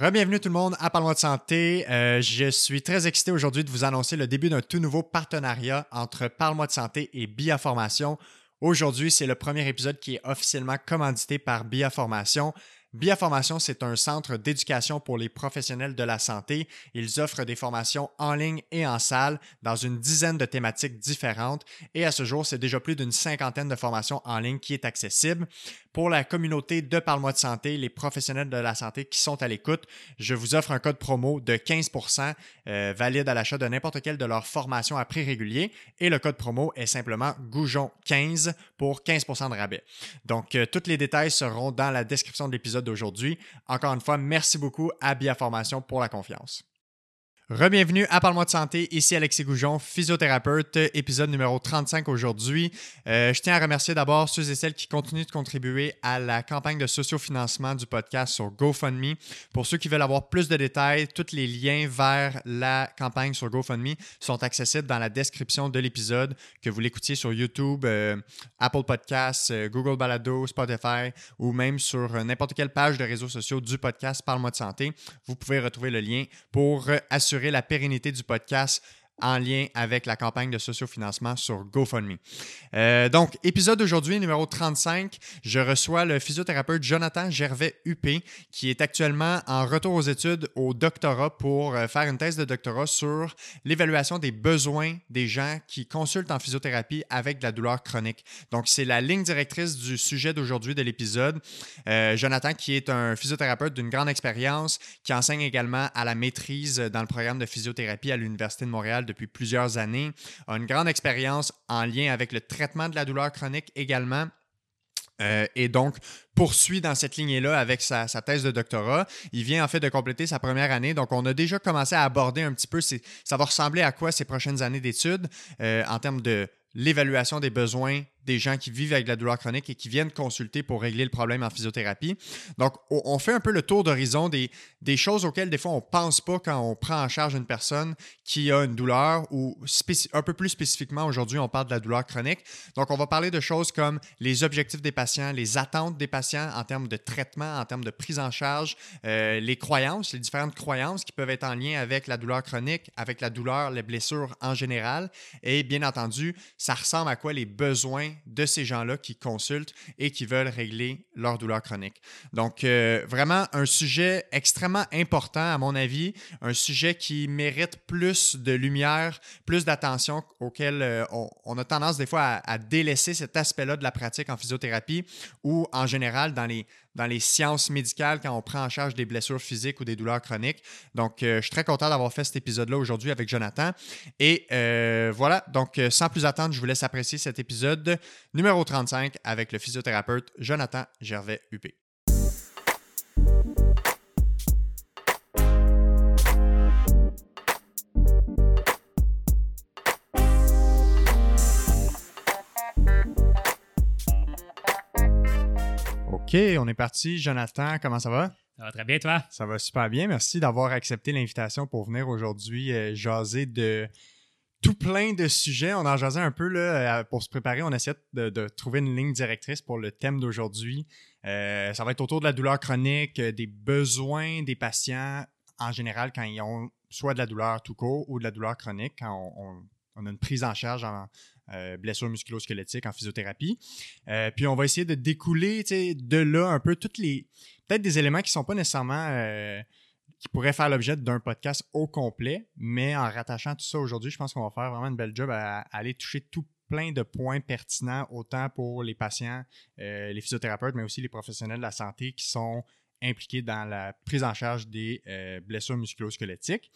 Bienvenue tout le monde à Parle-moi de santé. Euh, je suis très excité aujourd'hui de vous annoncer le début d'un tout nouveau partenariat entre Parle-moi de santé et Biaformation. Aujourd'hui, c'est le premier épisode qui est officiellement commandité par Biaformation. Biaformation, c'est un centre d'éducation pour les professionnels de la santé. Ils offrent des formations en ligne et en salle dans une dizaine de thématiques différentes et à ce jour, c'est déjà plus d'une cinquantaine de formations en ligne qui est accessible. Pour la communauté de Parle-moi de santé, les professionnels de la santé qui sont à l'écoute, je vous offre un code promo de 15% euh, valide à l'achat de n'importe quelle de leurs formations à prix régulier et le code promo est simplement Goujon15 pour 15% de rabais. Donc, euh, tous les détails seront dans la description de l'épisode d'aujourd'hui. Encore une fois, merci beaucoup à Biaformation pour la confiance. Rebienvenue à Parle-moi de santé, ici Alexis Goujon, physiothérapeute, épisode numéro 35 aujourd'hui. Euh, je tiens à remercier d'abord ceux et celles qui continuent de contribuer à la campagne de sociofinancement du podcast sur GoFundMe. Pour ceux qui veulent avoir plus de détails, tous les liens vers la campagne sur GoFundMe sont accessibles dans la description de l'épisode, que vous l'écoutiez sur YouTube, euh, Apple Podcasts, euh, Google Balado, Spotify ou même sur n'importe quelle page de réseaux sociaux du podcast Parle-moi de santé. Vous pouvez retrouver le lien pour assurer la pérennité du podcast en lien avec la campagne de sociofinancement sur GoFundMe. Euh, donc, épisode d'aujourd'hui, numéro 35, je reçois le physiothérapeute Jonathan Gervais-Huppé, qui est actuellement en retour aux études au doctorat pour euh, faire une thèse de doctorat sur l'évaluation des besoins des gens qui consultent en physiothérapie avec de la douleur chronique. Donc, c'est la ligne directrice du sujet d'aujourd'hui de l'épisode. Euh, Jonathan, qui est un physiothérapeute d'une grande expérience, qui enseigne également à la maîtrise dans le programme de physiothérapie à l'Université de Montréal depuis plusieurs années, a une grande expérience en lien avec le traitement de la douleur chronique également. Euh, et donc, poursuit dans cette lignée-là avec sa, thèse de doctorat. Il vient en fait de compléter sa première année. Donc, on a déjà commencé à aborder un petit peu, ça va ressembler à quoi ces prochaines années d'études euh, en termes de l'évaluation des besoins des gens qui vivent avec la douleur chronique et qui viennent consulter pour régler le problème en physiothérapie. Donc, on fait un peu le tour d'horizon des, des choses auxquelles des fois on ne pense pas quand on prend en charge une personne qui a une douleur ou un peu plus spécifiquement aujourd'hui, on parle de la douleur chronique. Donc, on va parler de choses comme les objectifs des patients, les attentes des patients en termes de traitement, en termes de prise en charge, euh, les croyances, les différentes croyances qui peuvent être en lien avec la douleur chronique, avec la douleur, les blessures en général. Et bien entendu, ça ressemble à quoi les besoins de ces gens-là qui consultent et qui veulent régler leur douleur chronique. Donc, euh, vraiment un sujet extrêmement important, à mon avis, un sujet qui mérite plus de lumière, plus d'attention, auquel euh, on, a tendance des fois à, à délaisser cet aspect-là de la pratique en physiothérapie ou en général dans les, dans les sciences médicales quand on prend en charge des blessures physiques ou des douleurs chroniques. Donc, euh, je suis très content d'avoir fait cet épisode-là aujourd'hui avec Jonathan. Et euh, voilà, donc euh, sans plus attendre, je vous laisse apprécier cet épisode numéro 35 avec le physiothérapeute Jonathan Gervais-Huppé. OK, on est parti. Jonathan, comment ça va? Ça va très bien, toi? Ça va super bien. Merci d'avoir accepté l'invitation pour venir aujourd'hui euh, jaser de tout plein de sujets. On en jasait un peu là, euh, pour se préparer. On essaie de, trouver une ligne directrice pour le thème d'aujourd'hui. Euh, ça va être autour de la douleur chronique, des besoins des patients en général quand ils ont soit de la douleur tout court ou de la douleur chronique, quand on, a une prise en charge en, euh, blessures musculo-squelettiques en physiothérapie. Euh, puis on va essayer de découler de là un peu toutes les. Peut-être des éléments qui ne sont pas nécessairement. Euh, qui pourraient faire l'objet d'un podcast au complet, mais en rattachant tout ça aujourd'hui, je pense qu'on va faire vraiment une belle job à, aller toucher tout plein de points pertinents, autant pour les patients, les physiothérapeutes, mais aussi les professionnels de la santé qui sont impliqués dans la prise en charge des blessures musculo-squelettiques.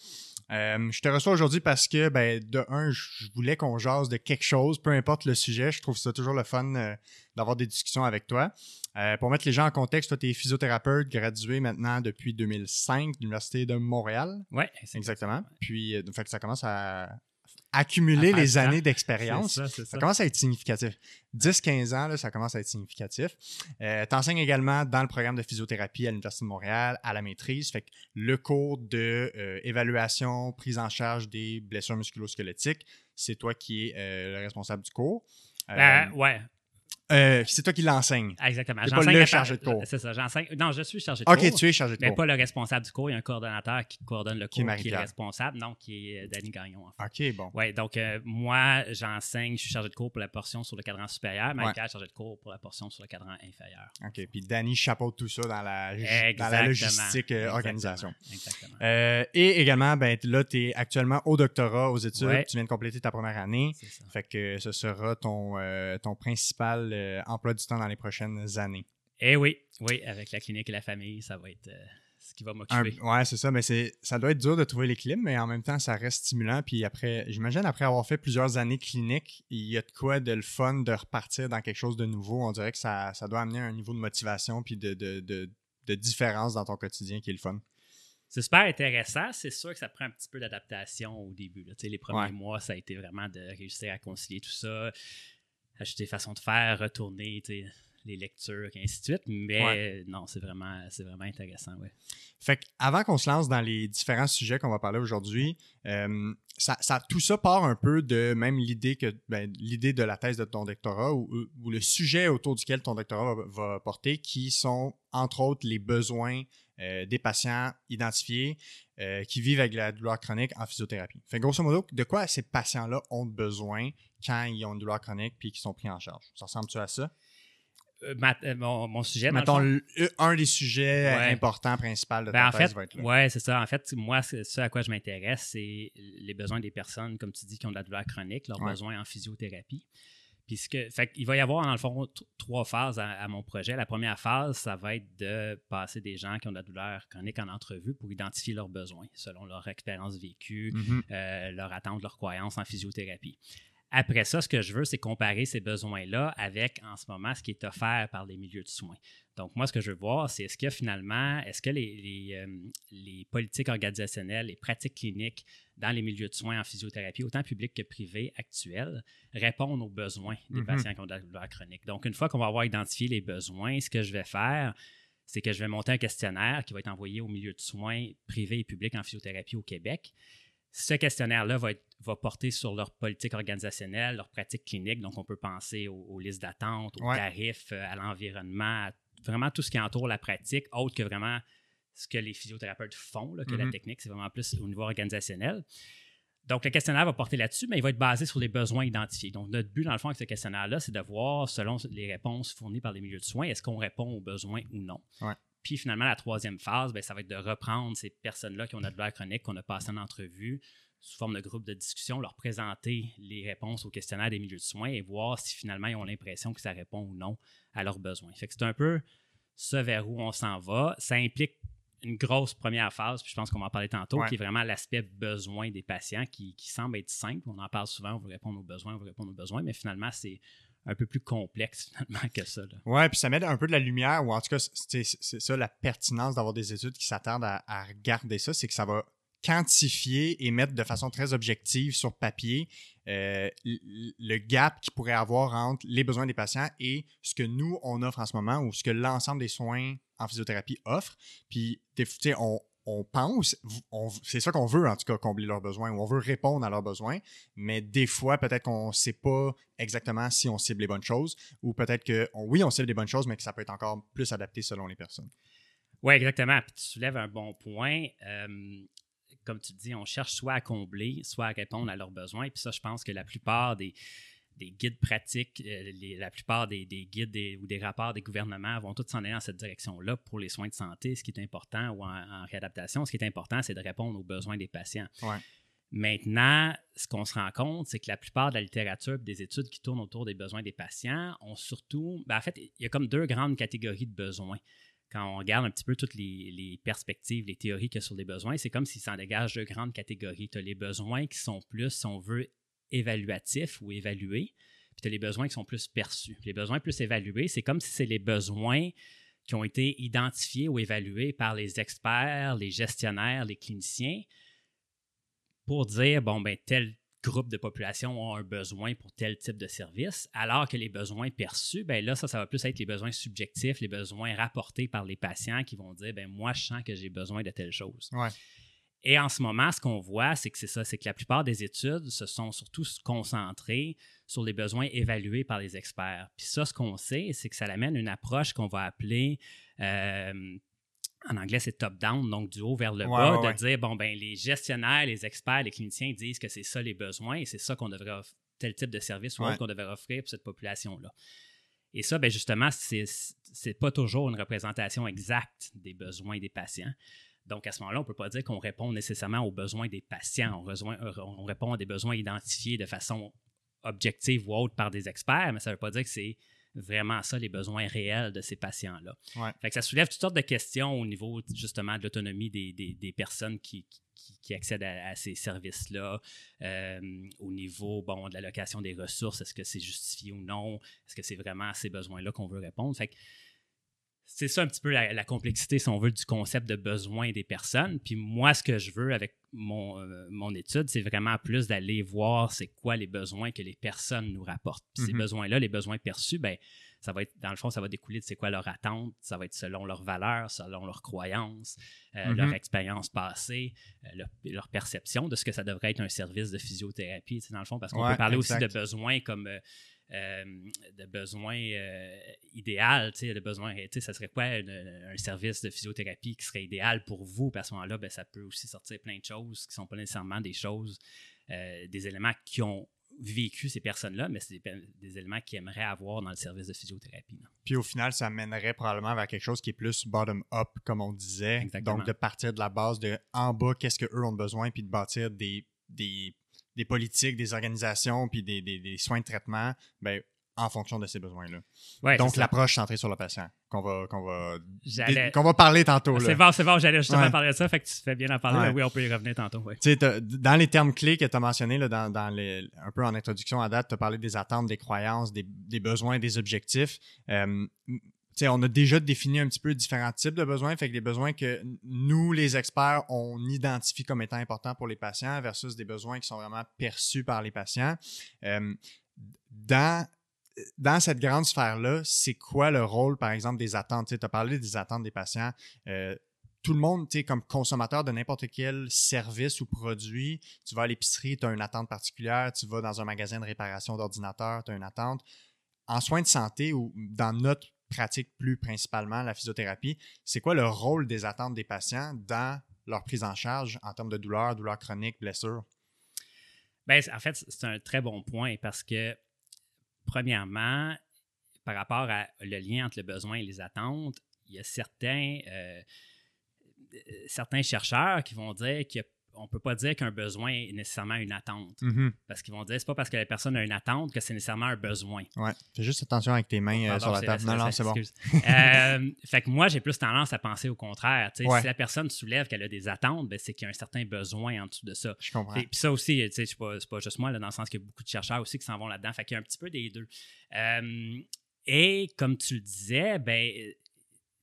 Euh, je te reçois aujourd'hui parce que, ben, de un, je voulais qu'on jase de quelque chose, peu importe le sujet. Je trouve ça toujours le fun euh, d'avoir des discussions avec toi. Euh, pour mettre les gens en contexte, toi, tu es physiothérapeute, gradué maintenant depuis 2005 de l'Université de Montréal. Oui, exactement. Puis, fait que ça commence à accumuler les années d'expérience. Ça, commence à être significatif. 10-15 ans, là, ça commence à être significatif. Euh, tu enseignes également dans le programme de physiothérapie à l'Université de Montréal, à la maîtrise. Fait que le cours d'évaluation, euh, prise en charge des blessures musculo-squelettiques, c'est toi qui es euh, le responsable du cours. Ben, ouais. Euh, c'est toi qui l'enseigne. Exactement. T'es pas J'enseigne le chargé de cours. C'est ça, j'enseigne. Non, je suis chargé de Ok, cours. tu es chargé de Mais cours. pas le responsable du cours. Il y a un coordonnateur qui coordonne le cours, qui est, responsable, non, qui est euh, Danny Gagnon. En fait. Ok, bon. Ouais, donc euh, moi, j'enseigne, je suis chargé de cours pour la portion sur le cadran supérieur, Marie-Pierre est chargé de cours pour la portion sur le cadran inférieur. Ok, puis Danny chapeaute tout ça dans la, dans la logistique euh, Exactement. organisation. Exactement. Et également, ben, là, tu es actuellement au doctorat aux études. Ouais. Tu viens de compléter ta première année. Ça. Fait que ce sera ton, ton principal euh, emploi du temps dans les prochaines années. Eh oui, oui, avec la clinique et la famille, ça va être euh, ce qui va m'occuper. ouais, c'est ça, mais c'est ça doit être dur de trouver l'équilibre, mais en même temps, ça reste stimulant. Puis après, j'imagine après avoir fait plusieurs années cliniques, il y a de quoi de le fun de repartir dans quelque chose de nouveau. On dirait que ça, ça doit amener un niveau de motivation puis de, de, de, de différence dans ton quotidien qui est le fun. C'est super intéressant. C'est sûr que ça prend un petit peu d'adaptation au début. là. Les premiers Ouais. mois, ça a été vraiment de réussir à concilier tout ça, ajouter façon de faire, retourner les lectures, et ainsi de suite. Mais Ouais. non, c'est vraiment, c'est vraiment intéressant. Ouais. Fait que avant qu'on se lance dans les différents sujets qu'on va parler aujourd'hui, euh, ça, ça- tout ça part un peu de même l'idée que ben, l'idée de la thèse de ton doctorat ou, ou le sujet autour duquel ton doctorat va, va porter, qui sont entre autres les besoins euh, des patients identifiés euh, qui vivent avec la douleur chronique en physiothérapie. Fait grosso modo, de quoi ces patients-là ont besoin quand ils ont une douleur chronique puis qu'ils sont pris en charge? Ça ressemble-tu à ça? Euh, ma- euh, mon, mon sujet, Mettons, le- un des sujets euh, Ouais. importants, principaux de ta Ben, en thèse fait, va être là. ouais, c'est ça. En fait, moi, ce à quoi je m'intéresse, c'est les besoins des personnes, comme tu dis, qui ont de la douleur chronique, leurs Ouais. besoins en physiothérapie. Puis ce que- fait il va y avoir, dans le fond, trois phases à, à mon projet. La première phase, ça va être de passer des gens qui ont de la douleur chronique en entrevue pour identifier leurs besoins selon leur expérience vécue, Mhm. euh, leur attente, leur croyance en physiothérapie. Après ça, ce que je veux, c'est comparer ces besoins-là avec, en ce moment, ce qui est offert par les milieux de soins. Donc, moi, ce que je veux voir, c'est est-ce que finalement, est-ce que les, les, euh, les politiques organisationnelles, les pratiques cliniques dans les milieux de soins en physiothérapie, autant publics que privés actuels, répondent aux besoins des Mhm. patients qui ont de la douleur chronique? Donc, une fois qu'on va avoir identifié les besoins, ce que je vais faire, c'est que je vais monter un questionnaire qui va être envoyé aux milieux de soins privés et publics en physiothérapie au Québec. Ce questionnaire-là va, porter sur leur politique organisationnelle, leurs pratiques cliniques. Donc, on peut penser aux, aux listes d'attente, aux Ouais. tarifs, euh, à l'environnement, vraiment tout ce qui entoure la pratique, autre que vraiment ce que les physiothérapeutes font, là, que la Mhm. technique, c'est vraiment plus au niveau organisationnel. Donc, le questionnaire va porter là-dessus, mais il va être basé sur les besoins identifiés. Donc, notre but, dans le fond, avec ce questionnaire-là, c'est de voir, selon les réponses fournies par les milieux de soins, est-ce qu'on répond aux besoins ou non. Ouais. Puis, finalement, la troisième phase, ben, ça va être de reprendre ces personnes-là qui ont douleur chronique, qu'on a passé en entrevue, sous forme de groupe de discussion, leur présenter les réponses au questionnaire des milieux de soins et voir si finalement ils ont l'impression que ça répond ou non à leurs besoins. Fait que c'est un peu ce vers où on s'en va. Ça implique une grosse première phase, puis je pense qu'on va en parler tantôt, Ouais. qui est vraiment l'aspect besoin des patients, qui, qui semble être simple. On en parle souvent, on veut répondre aux besoins, on veut répondre aux besoins, mais finalement, c'est un peu plus complexe finalement que ça. là. Ouais, puis ça met un peu de la lumière, ou en tout cas, c'est ça la pertinence d'avoir des études qui s'attardent à, regarder ça, c'est que ça va quantifier et mettre de façon très objective sur papier euh, le gap qu'il pourrait avoir entre les besoins des patients et ce que nous, on offre en ce moment ou ce que l'ensemble des soins en physiothérapie offre. Puis, on, on pense, c'est ça qu'on veut en tout cas, combler leurs besoins ou on veut répondre à leurs besoins, mais des fois, peut-être qu'on ne sait pas exactement si on cible les bonnes choses ou peut-être que, oui, on cible les bonnes choses, mais que ça peut être encore plus adapté selon les personnes. Oui, exactement. Puis tu soulèves un bon point. Comme tu dis, on cherche soit à combler, soit à répondre à leurs besoins. Puis ça, je pense que la plupart des, des guides pratiques, euh, les- la plupart des, des guides des- ou des rapports des gouvernements vont tous s'en aller dans cette direction-là pour les soins de santé. Ce qui est important, ou en, en réadaptation, ce qui est important, c'est de répondre aux besoins des patients. Ouais. Maintenant, ce qu'on se rend compte, c'est que la plupart de la littérature et des études qui tournent autour des besoins des patients ont surtout, ben, en fait, il y a comme deux grandes catégories de besoins. Quand on regarde un petit peu toutes les, les perspectives, les théories qu'il y a sur les besoins, c'est comme s'il s'en dégage deux grandes catégories. Tu as les besoins qui sont plus, si on veut, évaluatifs ou évalués, puis tu as les besoins qui sont plus perçus. Les besoins plus évalués, c'est comme si c'est les besoins qui ont été identifiés ou évalués par les experts, les gestionnaires, les cliniciens, pour dire, bon, ben, tel groupe de population a un besoin pour tel type de service, alors que les besoins perçus, ben là, ça, ça va plus être les besoins subjectifs, les besoins rapportés par les patients qui vont dire, ben moi, je sens que j'ai besoin de telle chose. Ouais. Et en ce moment, ce qu'on voit, c'est que c'est ça, c'est que la plupart des études se sont surtout concentrées sur les besoins évalués par les experts. Puis ça, ce qu'on sait, c'est que ça amène une approche qu'on va appeler euh, en anglais, c'est top-down, donc du haut vers le bas, de dire, bon, ben les gestionnaires, les experts, les cliniciens disent que c'est ça les besoins et c'est ça qu'on devrait offrir, tel type de service ou qu'on devrait offrir pour cette population-là. Et ça, ben justement, c'est n'est pas toujours une représentation exacte des besoins des patients. Donc, à ce moment-là, on ne peut pas dire qu'on répond nécessairement aux besoins des patients. On, on, répond à des besoins identifiés de façon objective ou autre par des experts, mais ça ne veut pas dire que c'est vraiment ça, les besoins réels de ces patients-là. Fait que ça soulève toutes sortes de questions au niveau justement de l'autonomie des, personnes qui, qui, accèdent à, ces services-là, euh, au niveau bon, de l'allocation des ressources, est-ce que c'est justifié ou non, est-ce que c'est vraiment à ces besoins-là qu'on veut répondre? Fait que c'est ça un petit peu la, complexité, si on veut, du concept de besoin des personnes. Puis moi, ce que je veux avec mon, euh, mon étude, c'est vraiment plus d'aller voir c'est quoi les besoins que les personnes nous rapportent. Puis ces mhm. besoins-là, les besoins perçus, ben ça va être, dans le fond, ça va découler de c'est quoi leur attente, ça va être selon leurs valeurs, selon leurs croyances, euh, leur mhm. expérience passée, euh, leur, perception de ce que ça devrait être un service de physiothérapie, dans le fond, parce qu'on peut parler aussi de besoins comme euh, de besoins euh, idéal, de besoins, ça serait quoi un, service de physiothérapie qui serait idéal pour vous? Puis à ce moment-là, ben, ça peut aussi sortir plein de choses qui ne sont pas nécessairement des choses, euh, des éléments qui ont vécu ces personnes-là, mais c'est des, éléments qu'ils aimeraient avoir dans le service de physiothérapie. Puis au final, ça mènerait probablement vers quelque chose qui est plus bottom-up, comme on disait. Donc de partir de la base de en bas, qu'est-ce qu'eux ont besoin, puis de bâtir des, des des politiques, des organisations, puis des, soins de traitement, ben, en fonction de ces besoins-là. Donc, l'approche centrée sur le patient, qu'on va, qu'on va, qu'on va parler tantôt. C'est bon, c'est bon, j'allais justement parler de ça, fait que tu fais bien en parler. oui, on peut y revenir tantôt. Dans les termes clés que tu as mentionnés, là, dans, dans les, un peu en introduction à date, tu as parlé des attentes, des croyances, des, besoins, des objectifs. Euh, on a déjà défini un petit peu différents types de besoins, fait que les besoins que nous, les experts, on identifie comme étant importants pour les patients versus des besoins qui sont vraiment perçus par les patients. Euh, dans, dans cette grande sphère-là, c'est quoi le rôle, par exemple, des attentes? Tu as parlé des attentes des patients. Euh, tout le monde, tu comme consommateur de n'importe quel service ou produit, tu vas à l'épicerie, tu as une attente particulière, tu vas dans un magasin de réparation d'ordinateur, tu as une attente. En soins de santé ou dans notre pratique plus principalement la physiothérapie, c'est quoi le rôle des attentes des patients dans leur prise en charge en termes de douleur, douleur chronique, blessure? Bien, en fait, c'est un très bon point parce que, premièrement, par rapport à le lien entre le besoin et les attentes, il y a certains, euh, euh, chercheurs qui vont dire qu'il a on peut pas dire qu'un besoin est nécessairement une attente. Mm-hmm. Parce qu'ils vont dire c'est pas parce que la personne a une attente que c'est nécessairement un besoin. Ouais. Fais juste attention avec tes mains euh, sur la table. Non, non, c'est bon. Euh, fait que moi, j'ai plus tendance à penser au contraire. Si la personne soulève qu'elle a des attentes, ben, c'est qu'il y a un certain besoin en dessous de ça. Je comprends. Puis ça aussi, c'est pas, pas juste moi, là, dans le sens qu'il y a beaucoup de chercheurs aussi qui s'en vont là-dedans. Fait qu'il y a un petit peu des deux. Euh, et comme tu le disais, ben,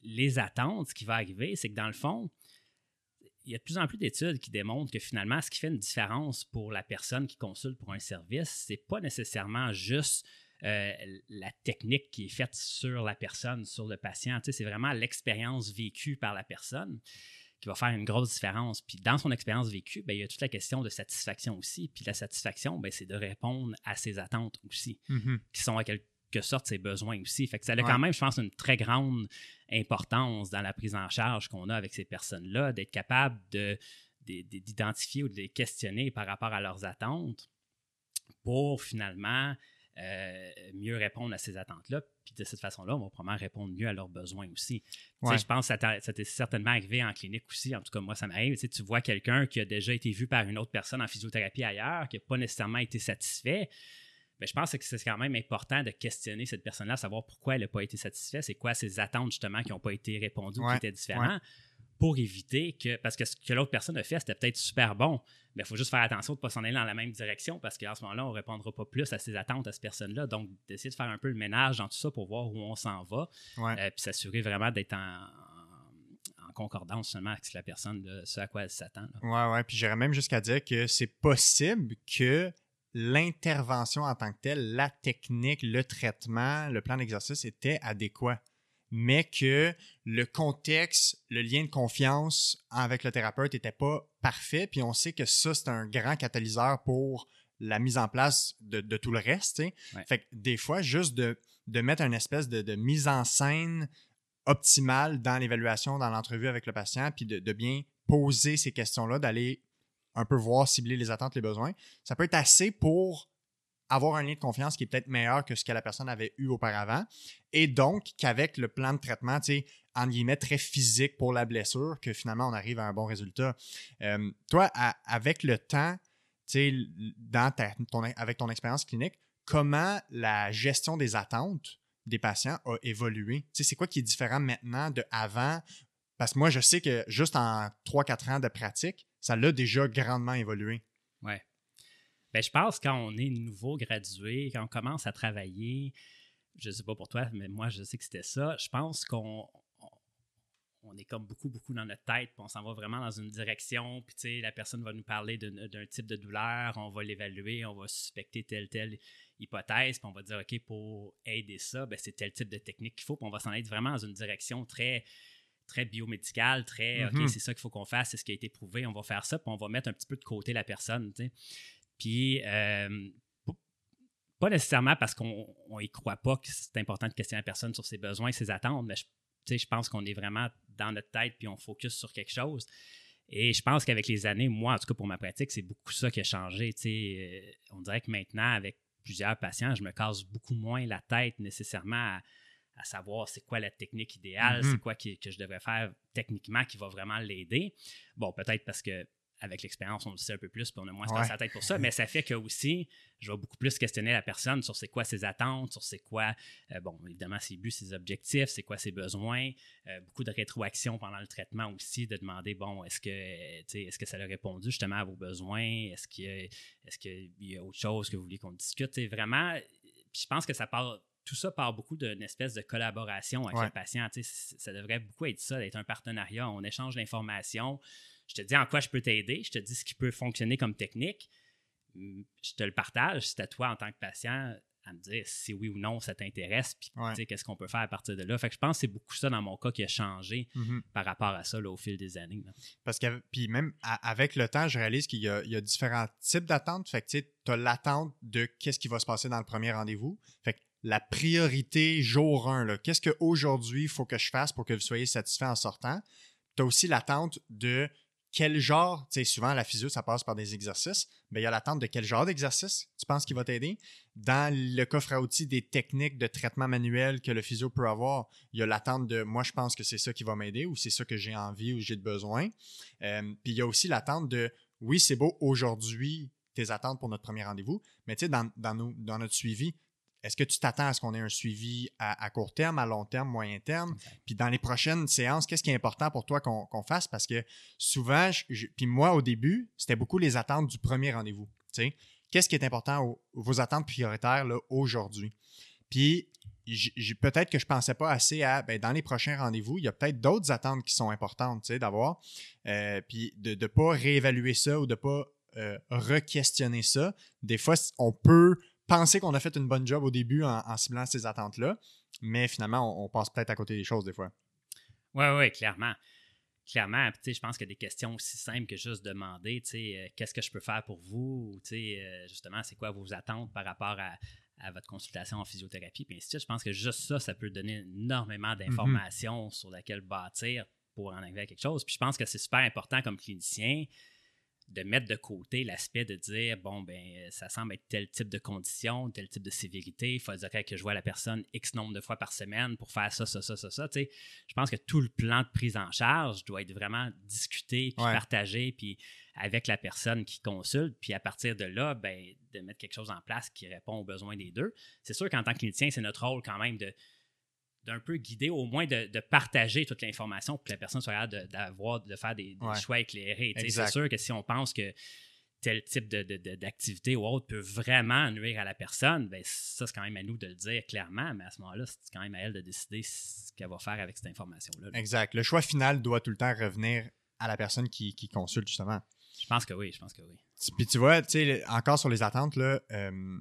les attentes, ce qui va arriver, c'est que dans le fond, il y a de plus en plus d'études qui démontrent que finalement, ce qui fait une différence pour la personne qui consulte pour un service, c'est pas nécessairement juste euh, la technique qui est faite sur la personne, sur le patient. c'est vraiment l'expérience vécue par la personne qui va faire une grosse différence. Puis dans son expérience vécue, ben, il y a toute la question de satisfaction aussi. Puis la satisfaction, ben, c'est de répondre à ses attentes aussi, mm-hmm. qui sont à quelque sorte ses besoins aussi. Fait que ça a quand même, je pense, une très grande importance dans la prise en charge qu'on a avec ces personnes-là, d'être capable de, d'identifier ou de les questionner par rapport à leurs attentes pour finalement euh, mieux répondre à ces attentes-là. Puis de cette façon-là, on va probablement répondre mieux à leurs besoins aussi. Je pense que ça t'est certainement arrivé en clinique aussi. En tout cas, moi, ça m'arrive. Tu vois quelqu'un qui a déjà été vu par une autre personne en physiothérapie ailleurs, qui n'a pas nécessairement été satisfait. Ben, je pense que c'est quand même important de questionner cette personne-là, savoir pourquoi elle n'a pas été satisfaite, c'est quoi ses attentes justement qui n'ont pas été répondues ou qui étaient différentes, pour éviter que, parce que ce que l'autre personne a fait, c'était peut-être super bon, mais il faut juste faire attention de ne pas s'en aller dans la même direction parce qu'à ce moment-là, on ne répondra pas plus à ses attentes à cette personne-là. Donc, d'essayer de faire un peu le ménage dans tout ça pour voir où on s'en va, euh, puis s'assurer vraiment d'être en, concordance seulement avec la personne, ce à quoi elle s'attend. Oui, oui. Puis j'irais même jusqu'à dire que c'est possible que l'intervention en tant que telle, la technique, le traitement, le plan d'exercice était adéquat. mais que le contexte, le lien de confiance avec le thérapeute n'était pas parfait. Puis on sait que ça, c'est un grand catalyseur pour la mise en place de, tout le reste. Fait que des fois, juste de, mettre une espèce de, mise en scène optimale dans l'évaluation, dans l'entrevue avec le patient, puis de, de bien poser ces questions-là, d'aller un peu voir, cibler les attentes, les besoins, ça peut être assez pour avoir un lien de confiance qui est peut-être meilleur que ce que la personne avait eu auparavant. Et donc, qu'avec le plan de traitement, tu sais, en guillemets, très physique pour la blessure, que finalement, on arrive à un bon résultat. Euh, toi, avec le temps, tu sais, ton, avec ton expérience clinique, comment la gestion des attentes des patients a évolué? Tu sais, c'est quoi qui est différent maintenant de avant? Parce que moi, je sais que juste en 3-4 ans de pratique, ça l'a déjà grandement évolué. Oui. Ben, je pense quand on est nouveau gradué, quand on commence à travailler, je ne sais pas pour toi, mais moi, je sais que c'était ça. Je pense qu'on on est comme beaucoup, beaucoup dans notre tête, puis on s'en va vraiment dans une direction, puis tu sais, la personne va nous parler d'un type de douleur, on va l'évaluer, on va suspecter telle, telle hypothèse, puis on va dire, OK, pour aider ça, ben, c'est tel type de technique qu'il faut, puis on va s'en être vraiment dans une direction très, très biomédicale, très, OK, mm-hmm. c'est ça qu'il faut qu'on fasse, c'est ce qui a été prouvé, on va faire ça, puis on va mettre un petit peu de côté la personne, tu sais. Puis, euh, pas nécessairement parce qu'on n'y croit pas que c'est important de questionner la personne sur ses besoins, ses attentes, mais je, je pense qu'on est vraiment dans notre tête puis on focus sur quelque chose. Et je pense qu'avec les années, moi, en tout cas pour ma pratique, c'est beaucoup ça qui a changé. Euh, on dirait que maintenant, avec plusieurs patients, je me casse beaucoup moins la tête nécessairement à, savoir c'est quoi la technique idéale, c'est quoi que je devrais faire techniquement qui va vraiment l'aider. Bon, peut-être parce que avec l'expérience, on le sait un peu plus, puis on a moins se la tête pour ça. Mais ça fait que aussi, je vais beaucoup plus questionner la personne sur c'est quoi ses attentes, sur c'est quoi, euh, bon, évidemment, ses buts, ses objectifs, c'est quoi ses besoins. Euh, beaucoup de rétroaction pendant le traitement aussi, de demander, bon, est-ce que, est-ce que ça a répondu justement à vos besoins? Est-ce qu'il y, est qu'il y, a autre chose que vous voulez qu'on discute? vraiment, je pense que ça part tout ça part beaucoup d'une espèce de collaboration avec le patient. Ça devrait beaucoup être ça, d'être un partenariat. On échange l'information. Je te dis en quoi je peux t'aider, je te dis ce qui peut fonctionner comme technique, je te le partage, c'est à toi en tant que patient à me dire si oui ou non ça t'intéresse, puis qu'est-ce qu'on peut faire à partir de là. Fait que je pense que c'est beaucoup ça dans mon cas qui a changé mm-hmm. par rapport à ça au fil des années. Parce que, puis même avec le temps, je réalise qu'il y, a différents types d'attentes. Fait que tu as l'attente de qu'est-ce qui va se passer dans le premier rendez-vous. Fait que la priorité jour 1, qu'est-ce qu'aujourd'hui il faut que je fasse pour que vous soyez satisfait en sortant? Tu as aussi l'attente de quel genre, tu sais, souvent la physio, ça passe par des exercices, mais il y a l'attente de quel genre d'exercice tu penses qui va t'aider? Dans le coffre à outils des techniques de traitement manuel que le physio peut avoir, il y a l'attente de moi, je pense que c'est ça qui va m'aider ou c'est ça que j'ai envie ou j'ai besoin. Euh, puis il y a aussi l'attente de oui, c'est beau aujourd'hui tes attentes pour notre premier rendez-vous, mais tu sais, dans, dans, dans notre suivi, est-ce que tu t'attends à ce qu'on ait un suivi à, court terme, à long terme, moyen terme? Puis dans les prochaines séances, qu'est-ce qui est important pour toi qu'on fasse? Parce que souvent, puis moi, au début, c'était beaucoup les attentes du premier rendez-vous. Qu'est-ce qui est important, vos attentes prioritaires aujourd'hui? Puis peut-être que je ne pensais pas assez à, ben, dans les prochains rendez-vous, il y a peut-être d'autres attentes qui sont importantes d'avoir. Euh, puis de ne pas réévaluer ça ou de ne pas euh, re-questionner ça. Des fois, on peut penser qu'on a fait une bonne job au début en, ciblant ces attentes-là, mais finalement, on, passe peut-être à côté des choses des fois. Oui, oui, clairement. Clairement, je pense a des questions aussi simples que juste demander, euh, qu'est-ce que je peux faire pour vous, ou euh, justement, c'est quoi vos attentes par rapport à, votre consultation en physiothérapie, puis ainsi de suite. Je pense que juste ça, ça peut donner énormément mm-hmm. d'informations sur laquelle bâtir pour en arriver à quelque chose. Puis je pense que c'est super important comme clinicien de mettre de côté l'aspect de dire bon ben ça semble être tel type de condition, tel type de sévérité, il faudrait que je vois la personne X nombre de fois par semaine pour faire ça, ça, ça, ça, ça. je pense que tout le plan de prise en charge doit être vraiment discuté, puis partagé, puis avec la personne qui consulte, puis à partir de là, ben, de mettre quelque chose en place qui répond aux besoins des deux. C'est sûr qu'en tant que clinicien, c'est notre rôle quand même de d'un peu guider, au moins de, partager toute l'information pour que la personne soit capable d'avoir, de, faire des, choix éclairés. C'est sûr que si on pense que tel type d'activité ou autre peut vraiment nuire à la personne, ben ça, c'est quand même à nous de le dire clairement, mais à ce moment-là, c'est quand même à elle de décider ce qu'elle va faire avec cette information-là. Exact. Le choix final doit tout le temps revenir à la personne qui, consulte, justement. Je pense que oui, je pense que oui. Puis tu vois, tu sais, encore sur les attentes, là, euh,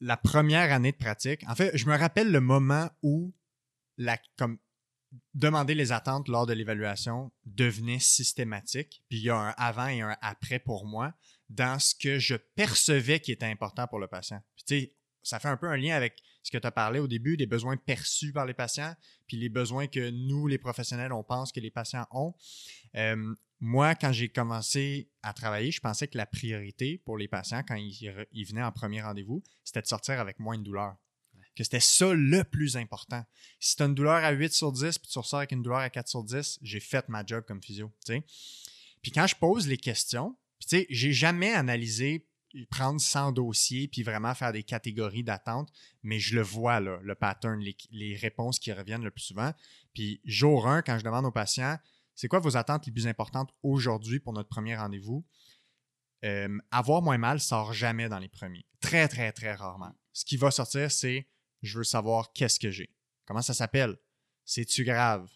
la première année de pratique, en fait, je me rappelle le moment où demander les attentes lors de l'évaluation devenait systématique. Puis il y a un avant et un après pour moi dans ce que je percevais qui était important pour le patient. Tu sais, ça fait un peu un lien avec ce que tu as parlé au début, des besoins perçus par les patients, puis les besoins que nous, les professionnels, on pense que les patients ont. Euh, moi, quand j'ai commencé à travailler, je pensais que la priorité pour les patients, quand ils, ils venaient en premier rendez-vous, c'était de sortir avec moins de douleur que c'était ça le plus important. Si tu as une douleur à 8 sur 10 puis tu ressors avec une douleur à 4 sur 10, j'ai fait ma job comme physio. Puis quand je pose les questions, tu j'ai jamais analysé prendre 100 dossiers puis vraiment faire des catégories d'attente, mais je le vois, là, le pattern, les, réponses qui reviennent le plus souvent. Puis jour 1, quand je demande aux patients, c'est quoi vos attentes les plus importantes aujourd'hui pour notre premier rendez-vous? Euh, avoir moins mal sort jamais dans les premiers. Très, très, très rarement. Ce qui va sortir, c'est je veux savoir qu'est-ce que j'ai. Comment ça s'appelle? C'est-tu grave?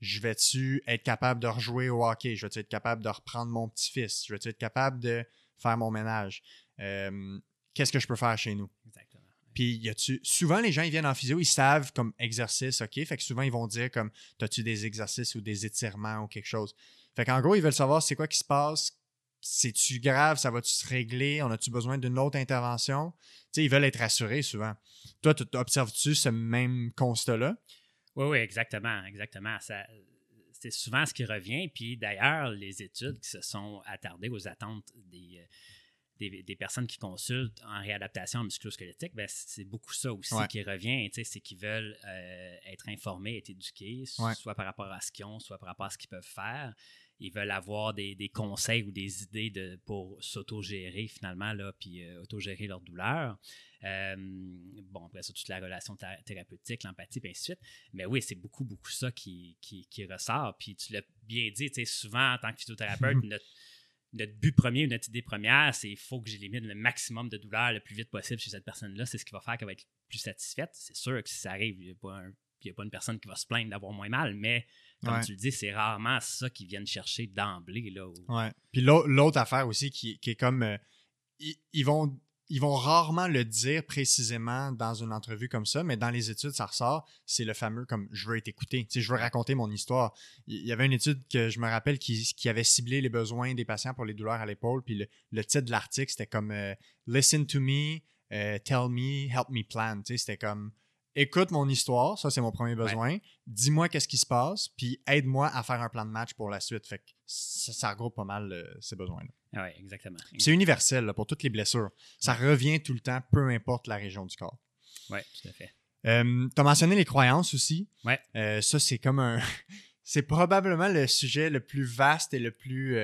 Je vais-tu être capable de rejouer au hockey? Je vais-tu être capable de reprendre mon petit-fils? Je vais-tu être capable de faire mon ménage? Euh, qu'est-ce que je peux faire chez nous? Exactement. Puis, y a-tu. Souvent, les gens, ils viennent en physio, ils savent comme exercice, OK? Fait que souvent, ils vont dire comme, as-tu des exercices ou des étirements ou quelque chose? Fait qu'en gros, ils veulent savoir c'est quoi qui se passe, c'est-tu grave, ça va-tu se régler, on a-tu besoin d'une autre intervention? Tu sais, ils veulent être rassurés souvent. Toi, observes-tu ce même constat-là? Oui, oui, exactement, exactement. c'est souvent ce qui revient. Puis d'ailleurs, les études qui se sont attardées aux attentes des, euh, des, personnes qui consultent en réadaptation musculosquelettique, ben, c'est beaucoup ça aussi qui revient. C'est qu'ils veulent euh, être informés, être éduqués, soit par rapport à ce qu'ils ont, soit par rapport à ce qu'ils peuvent faire ils veulent avoir des, conseils ou des idées de, pour s'autogérer finalement, là, puis euh, autogérer leur douleur. Euh, bon, après ça, toute la relation thérapeutique, l'empathie, et ainsi de suite. Mais oui, c'est beaucoup, beaucoup ça qui, qui, ressort. Puis tu l'as bien dit, tu sais, souvent en tant que physiothérapeute, notre, notre but premier, notre idée première, c'est qu'il faut que j'élimine le maximum de douleur le plus vite possible chez cette personne-là. C'est ce qui va faire qu'elle va être plus satisfaite. C'est sûr que si ça arrive, il n'y a, a, pas une personne qui va se plaindre d'avoir moins mal, mais comme tu le dis, c'est rarement ça qu'ils viennent chercher d'emblée. Là, Ouais. Puis l'autre affaire aussi qui, est comme. Euh, ils, vont, ils vont rarement le dire précisément dans une entrevue comme ça, mais dans les études, ça ressort. C'est le fameux comme je veux être écouté. Tu sais, je veux raconter mon histoire. Il y avait une étude que je me rappelle qui, avait ciblé les besoins des patients pour les douleurs à l'épaule. Puis le, titre de l'article, c'était comme euh, Listen to me, euh, tell me, help me plan. Tu sais, c'était comme écoute mon histoire, ça c'est mon premier besoin. Dis-moi qu'est-ce qui se passe, puis aide-moi à faire un plan de match pour la suite. Fait que ça, regroupe pas mal euh, ces besoins-là. Oui, exactement. C'est universel pour toutes les blessures. Ça revient tout le temps, peu importe la région du corps. Oui, tout à fait. Euh, tu as mentionné les croyances aussi. Ouais. Euh, ça, c'est comme un. c'est probablement le sujet le plus vaste et le plus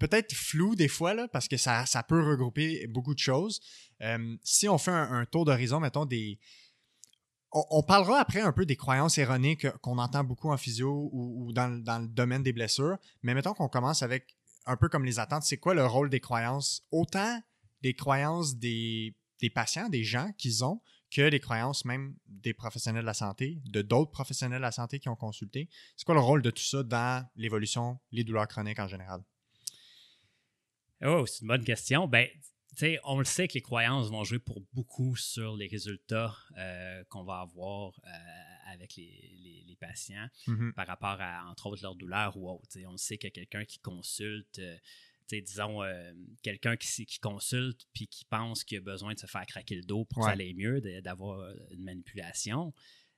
peut-être flou des fois, là, parce que ça, peut regrouper beaucoup de choses. Euh, si on fait un, tour d'horizon, mettons des. On, parlera après un peu des croyances erronées qu'on entend beaucoup en physio ou, dans, le domaine des blessures, mais mettons qu'on commence avec un peu comme les attentes. C'est quoi le rôle des croyances? Autant des croyances des, des patients, des gens qu'ils ont, que des croyances même des professionnels de la santé, de d'autres professionnels de la santé qui ont consulté. C'est quoi le rôle de tout ça dans l'évolution, les douleurs chroniques en général? Oh, c'est une bonne question. Ben, on le sait que les croyances vont jouer pour beaucoup sur les résultats euh, qu'on va avoir euh, avec les, patients mm-hmm. par rapport à, entre autres, leur douleur ou autre. on sait que quelqu'un qui consulte, euh, disons, quelqu'un qui, qui, consulte puis qui pense qu'il a besoin de se faire craquer le dos pour que ça aille mieux, d'avoir une manipulation.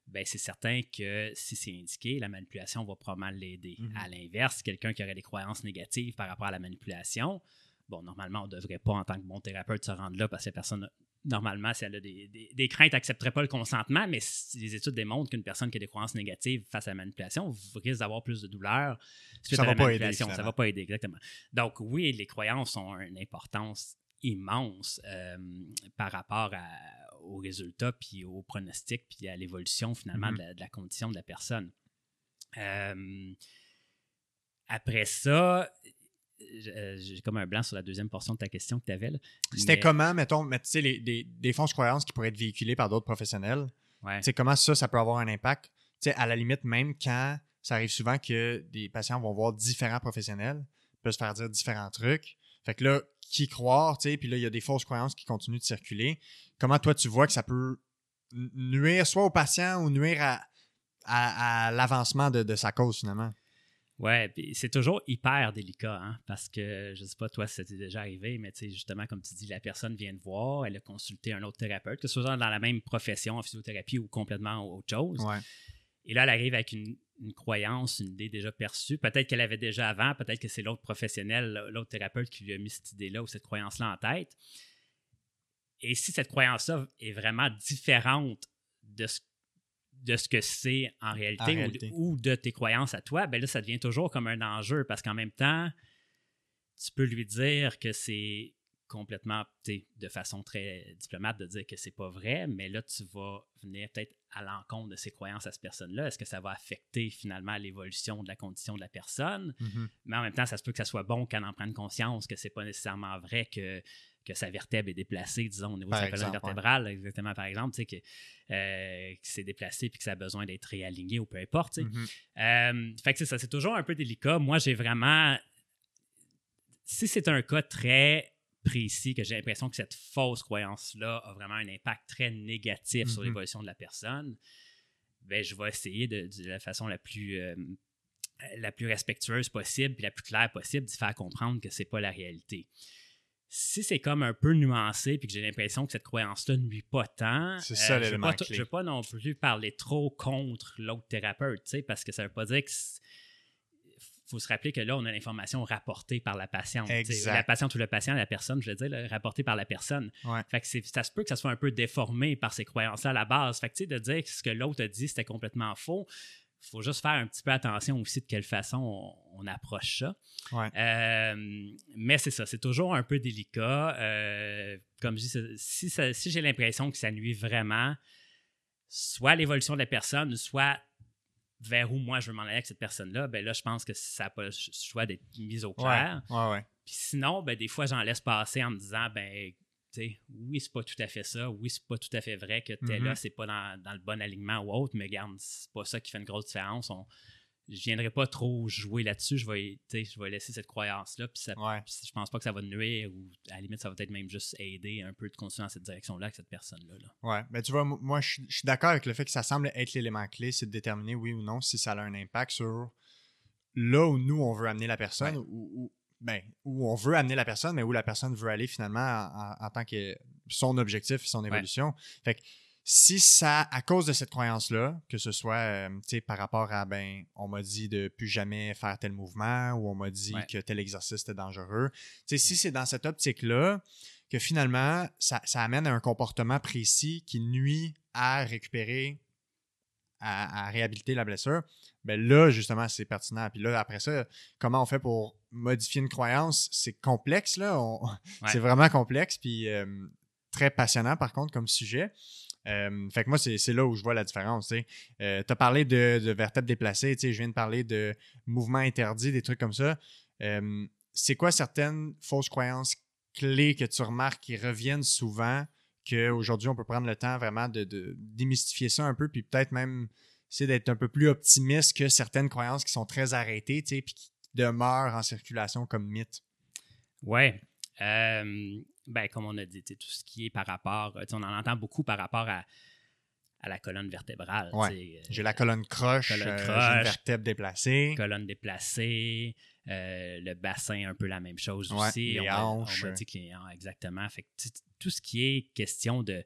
Ben, c'est certain que si c'est indiqué, la manipulation va probablement l'aider. Mm-hmm. À l'inverse, quelqu'un qui aurait des croyances négatives par rapport à la manipulation, Bon, normalement, on ne devrait pas, en tant que bon thérapeute, se rendre là parce que personne, normalement, si elle a des, craintes, n'accepterait pas le consentement, mais les études démontrent qu'une personne qui a des croyances négatives face à la manipulation risque d'avoir plus de douleur suite ça à la va manipulation. Pas aider, ça va pas aider, exactement. Donc, oui, les croyances ont une importance immense euh, par rapport aux résultats, puis aux pronostics, puis à l'évolution finalement mm-hmm. de, la, condition de la personne. Euh, après ça, j'ai comme un blanc sur la deuxième portion de ta question que tu avais. C'était comment, mettons, tu sais, des, des fausses croyances qui pourraient être véhiculées par d'autres professionnels. Ouais. comment ça, ça peut avoir un impact? sais, à la limite, même quand ça arrive souvent que des patients vont voir différents professionnels, peuvent se faire dire différents trucs. Fait que là, qui croire, tu sais, puis là, il y a des fausses croyances qui continuent de circuler. Comment toi, tu vois que ça peut nuire soit au patient ou nuire à, à, l'avancement de, sa cause finalement? Ouais, puis c'est toujours hyper délicat, hein, parce que je sais pas, toi, c'était déjà arrivé, mais tu sais, justement, comme tu dis, la personne vient te voir, elle a consulté un autre thérapeute, que ce soit dans la même profession en physiothérapie ou complètement autre chose. Ouais. Et là, elle arrive avec une, croyance, une idée déjà perçue. Peut-être qu'elle avait déjà avant, peut-être que c'est l'autre professionnel, l'autre thérapeute qui lui a mis cette idée-là ou cette croyance-là en tête. Et si cette croyance-là est vraiment différente de ce, de ce que c'est en réalité, Ou, de tes croyances à toi, ben là, ça devient toujours comme un enjeu parce qu'en même temps, tu peux lui dire que c'est complètement, de façon très diplomate, de dire que c'est pas vrai, mais là, tu vas venir peut-être à l'encontre de ses croyances à cette personne-là. Est-ce que ça va affecter finalement l'évolution de la condition de la personne? Mm-hmm. Mais en même temps, ça se peut que ça soit bon qu'elle en prenne conscience que c'est pas nécessairement vrai que, que sa vertèbre est déplacée, disons, au niveau de sa colonne vertébrale, exactement, par exemple, que, euh, que c'est déplacé puis que ça a besoin d'être réaligné ou peu importe. Mm-hmm. Euh, fait que ça, c'est toujours un peu délicat. Moi, j'ai vraiment. Si c'est un cas très précis que j'ai l'impression que cette fausse croyance-là a vraiment un impact très négatif sur mm-hmm. l'évolution de la personne, ben, je vais essayer de, la façon la plus, euh, la plus respectueuse possible et la plus claire possible d'y faire comprendre que c'est pas la réalité. Si c'est comme un peu nuancé puis que j'ai l'impression que cette croyance-là ne nuit pas tant, c'est ça euh, je ne veux pas non plus parler trop contre l'autre thérapeute, parce que ça ne veut pas dire que faut se rappeler que là, on a l'information rapportée par la patiente. La patiente ou le patient, la personne, je veux dire, rapportée par la personne. Fait que ça se peut que ça soit un peu déformé par ces croyances-là à la base. Fait que, de dire que ce que l'autre a dit, c'était complètement faux, faut juste faire un petit peu attention aussi de quelle façon on, approche ça. Euh, mais c'est ça, c'est toujours un peu délicat. Euh, comme je dis, si, si j'ai l'impression que ça nuit vraiment, soit l'évolution de la personne, soit vers où moi je veux m'en aller avec cette personne-là, ben là, je pense que ça n'a pas le choix d'être mis au clair. Puis sinon, ben, des fois, j'en laisse passer en me disant, ben, oui, c'est pas tout à fait ça, oui, c'est pas tout à fait vrai que t'es là, mm-hmm. c'est pas dans, dans, le bon alignement ou autre, mais regarde, c'est pas ça qui fait une grosse différence. On, je viendrai pas trop jouer là-dessus. Je vais, je vais laisser cette croyance-là. Puis je pense pas que ça va nuire ou à la limite, ça va peut-être même juste aider un peu de continuer dans cette direction-là avec cette personne-là. Là. Ouais, mais tu vois, moi, je, suis d'accord avec le fait que ça semble être l'élément clé, c'est de déterminer oui ou non si ça a un impact sur là où nous, on veut amener la personne ou, ben, où on veut amener la personne, mais où la personne veut aller finalement en, tant que son objectif et son évolution. Fait que si ça, à cause de cette croyance-là, que ce soit euh, par rapport à, ben, on m'a dit de plus jamais faire tel mouvement ou on m'a dit que tel exercice était dangereux, si c'est dans cette optique-là que finalement, ça, amène à un comportement précis qui nuit à récupérer, à, réhabiliter la blessure, ben là, justement, c'est pertinent. Puis là, après ça, comment on fait pour modifier une croyance? C'est complexe, là. C'est vraiment complexe, puis euh, très passionnant, par contre, comme sujet. Euh, fait que moi, c'est là où je vois la différence. Tu euh, as parlé de, de vertèbres déplacées, je viens de parler de mouvements interdits, des trucs comme ça. Euh, c'est quoi certaines fausses croyances clés que tu remarques qui reviennent souvent qu'aujourd'hui, on peut prendre le temps vraiment de, démystifier ça un peu, puis peut-être même essayer d'être un peu plus optimiste que certaines croyances qui sont très arrêtées, puis qui demeurent en circulation comme mythes? Ouais. Ben, comme on a dit, tout ce qui est par rapport, on en entend beaucoup par rapport à, à la colonne vertébrale. Ouais. Euh, j'ai la colonne croche, colonne euh, j'ai une vertèbre déplacée. Colonne déplacée, euh, le bassin, un peu la même chose aussi. Les on, hanches. dit exactement. Fait tout ce qui est question de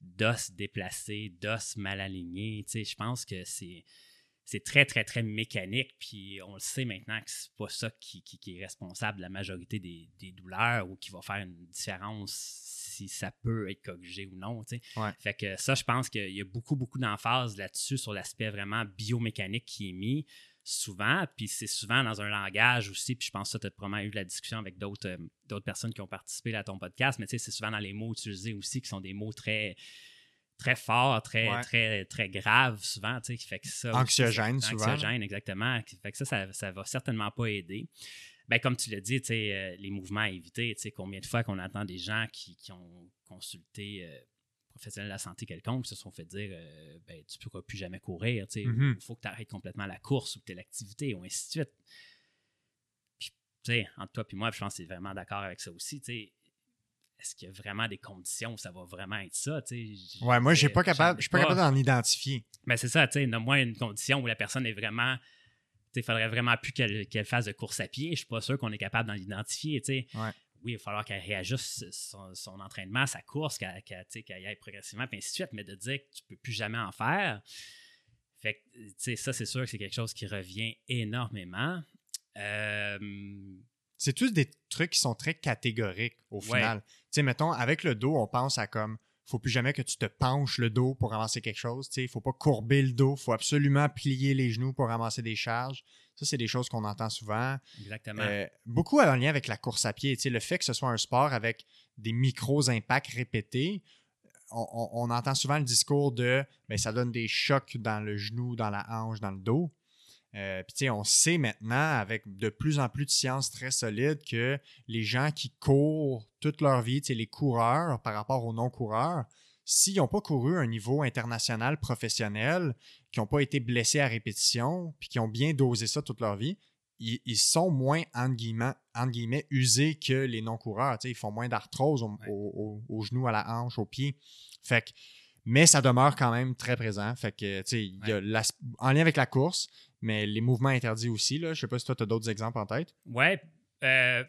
d'os déplacés, d'os mal alignés, je pense que c'est c'est très, très, très mécanique. Puis on le sait maintenant que c'est pas ça qui, est responsable de la majorité des, douleurs ou qui va faire une différence si ça peut être corrigé ou non. Fait que ça, je pense qu'il y a beaucoup, beaucoup d'emphase là-dessus sur l'aspect vraiment biomécanique qui est mis souvent. Puis c'est souvent dans un langage aussi. Puis je pense que tu as probablement eu de la discussion avec d'autres euh, d'autres personnes qui ont participé à ton podcast. Mais c'est souvent dans les mots utilisés aussi qui sont des mots très très fort, très, très, très grave souvent. Qui fait que ça, anxiogène souvent. Anxiogène, exactement. Fait que ça, ça, ça va certainement pas aider. Ben, comme tu l'as dit, euh, les mouvements à éviter, combien de fois qu'on entend des gens qui, qui ont consulté euh, professionnel de la santé quelconque, qui se sont fait dire euh, ben, tu ne pourras plus jamais courir, mm-hmm. il faut que tu arrêtes complètement la course ou telle activité, ou ainsi de suite. Puis, entre toi et moi, je pense que c'est vraiment d'accord avec ça aussi. Est-ce qu'il y a vraiment des conditions où ça va vraiment être ça? Ouais, moi, je pas capable, je suis pas capable d'en identifier. Mais c'est ça, tu sais, moins une condition où la personne est vraiment. Il faudrait vraiment plus qu'elle fasse de course à pied. Je suis pas sûr qu'on est capable d'en identifier. Ouais. Oui, il va falloir qu'elle réajuste son, entraînement, sa course, qu'elle y aille progressivement, puis ainsi de suite. Mais de dire que tu peux plus jamais en faire, fait que, ça, c'est sûr que c'est quelque chose qui revient énormément. Euh, c'est tous des trucs qui sont très catégoriques au final. Tu sais, mettons, avec le dos, on pense à comme faut plus jamais que tu te penches le dos pour avancer quelque chose. Il ne faut pas courber le dos. Il faut absolument plier les genoux pour avancer des charges. Ça, c'est des choses qu'on entend souvent. Exactement. Euh, beaucoup en lien avec la course à pied. le fait que ce soit un sport avec des micros impacts répétés, on, entend souvent le discours de ben, ça donne des chocs dans le genou, dans la hanche, dans le dos. Euh, puis, on sait maintenant, avec de plus en plus de sciences très solides, que les gens qui courent toute leur vie, les coureurs par rapport aux non-coureurs, s'ils n'ont pas couru à un niveau international professionnel, qui n'ont pas été blessés à répétition, puis qui ont bien dosé ça toute leur vie, ils, sont moins, entre guillemets, usés que les non-coureurs. Ils font moins d'arthrose aux au, genoux, à la hanche, aux pieds. Fait que, mais ça demeure quand même très présent. Fait que, en lien avec la course, mais les mouvements interdits aussi. Là. Je sais pas si toi, tu as d'autres exemples en tête. Ouais. Euh,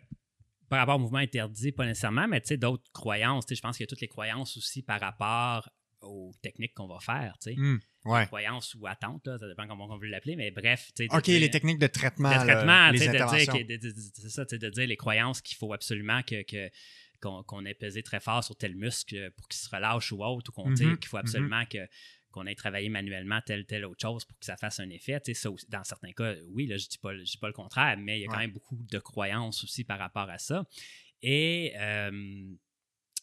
par rapport aux mouvements interdits, pas nécessairement, mais d'autres croyances. Je pense qu'il y a toutes les croyances aussi par rapport aux techniques qu'on va faire. Mmh, ouais. Croyances ou attentes, ça dépend comment on veut l'appeler, mais bref. OK, les techniques de traitement. De traitement, les c'est ça, de dire les croyances qu'il faut absolument que, qu'on ait pesé très fort sur tel muscle pour qu'il se relâche ou autre, ou qu'on mmh qu'il faut mmh absolument que qu'on ait travaillé manuellement telle, telle autre chose pour que ça fasse un effet. Ça, dans certains cas, oui, là, je ne dis, pas, dis pas le contraire, mais il y a quand même beaucoup de croyances aussi par rapport à ça. Et euh,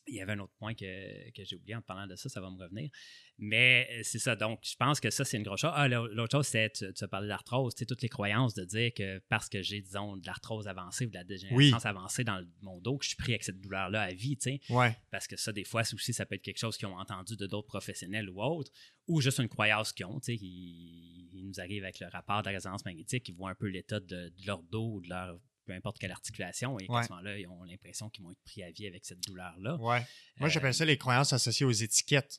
il y avait un autre point que, que j'ai oublié en parlant de ça, ça va me revenir. Mais euh, c'est ça. Donc, je pense que ça, c'est une grosse chose. Ah, l'autre chose, c'est, tu, tu as parlé d'arthrose, toutes les croyances de dire que parce que j'ai, disons, de l'arthrose avancée ou de la dégénérescence avancée dans mon dos, que je suis pris avec cette douleur-là à vie, tu sais. Ouais. Parce que ça, des fois, aussi, ça peut être quelque chose qu'ils ont entendu de d'autres professionnels ou autres, ou juste une croyance qu'ils ont, tu sais, qui, nous arrive avec le rapport de la résonance magnétique, ils voient un peu l'état de, de leur dos ou de leur peu importe quelle articulation, et à ce moment-là, ils ont l'impression qu'ils vont être pris à vie avec cette douleur-là. Ouais. Moi, j'appelle euh, ça les croyances associées aux étiquettes.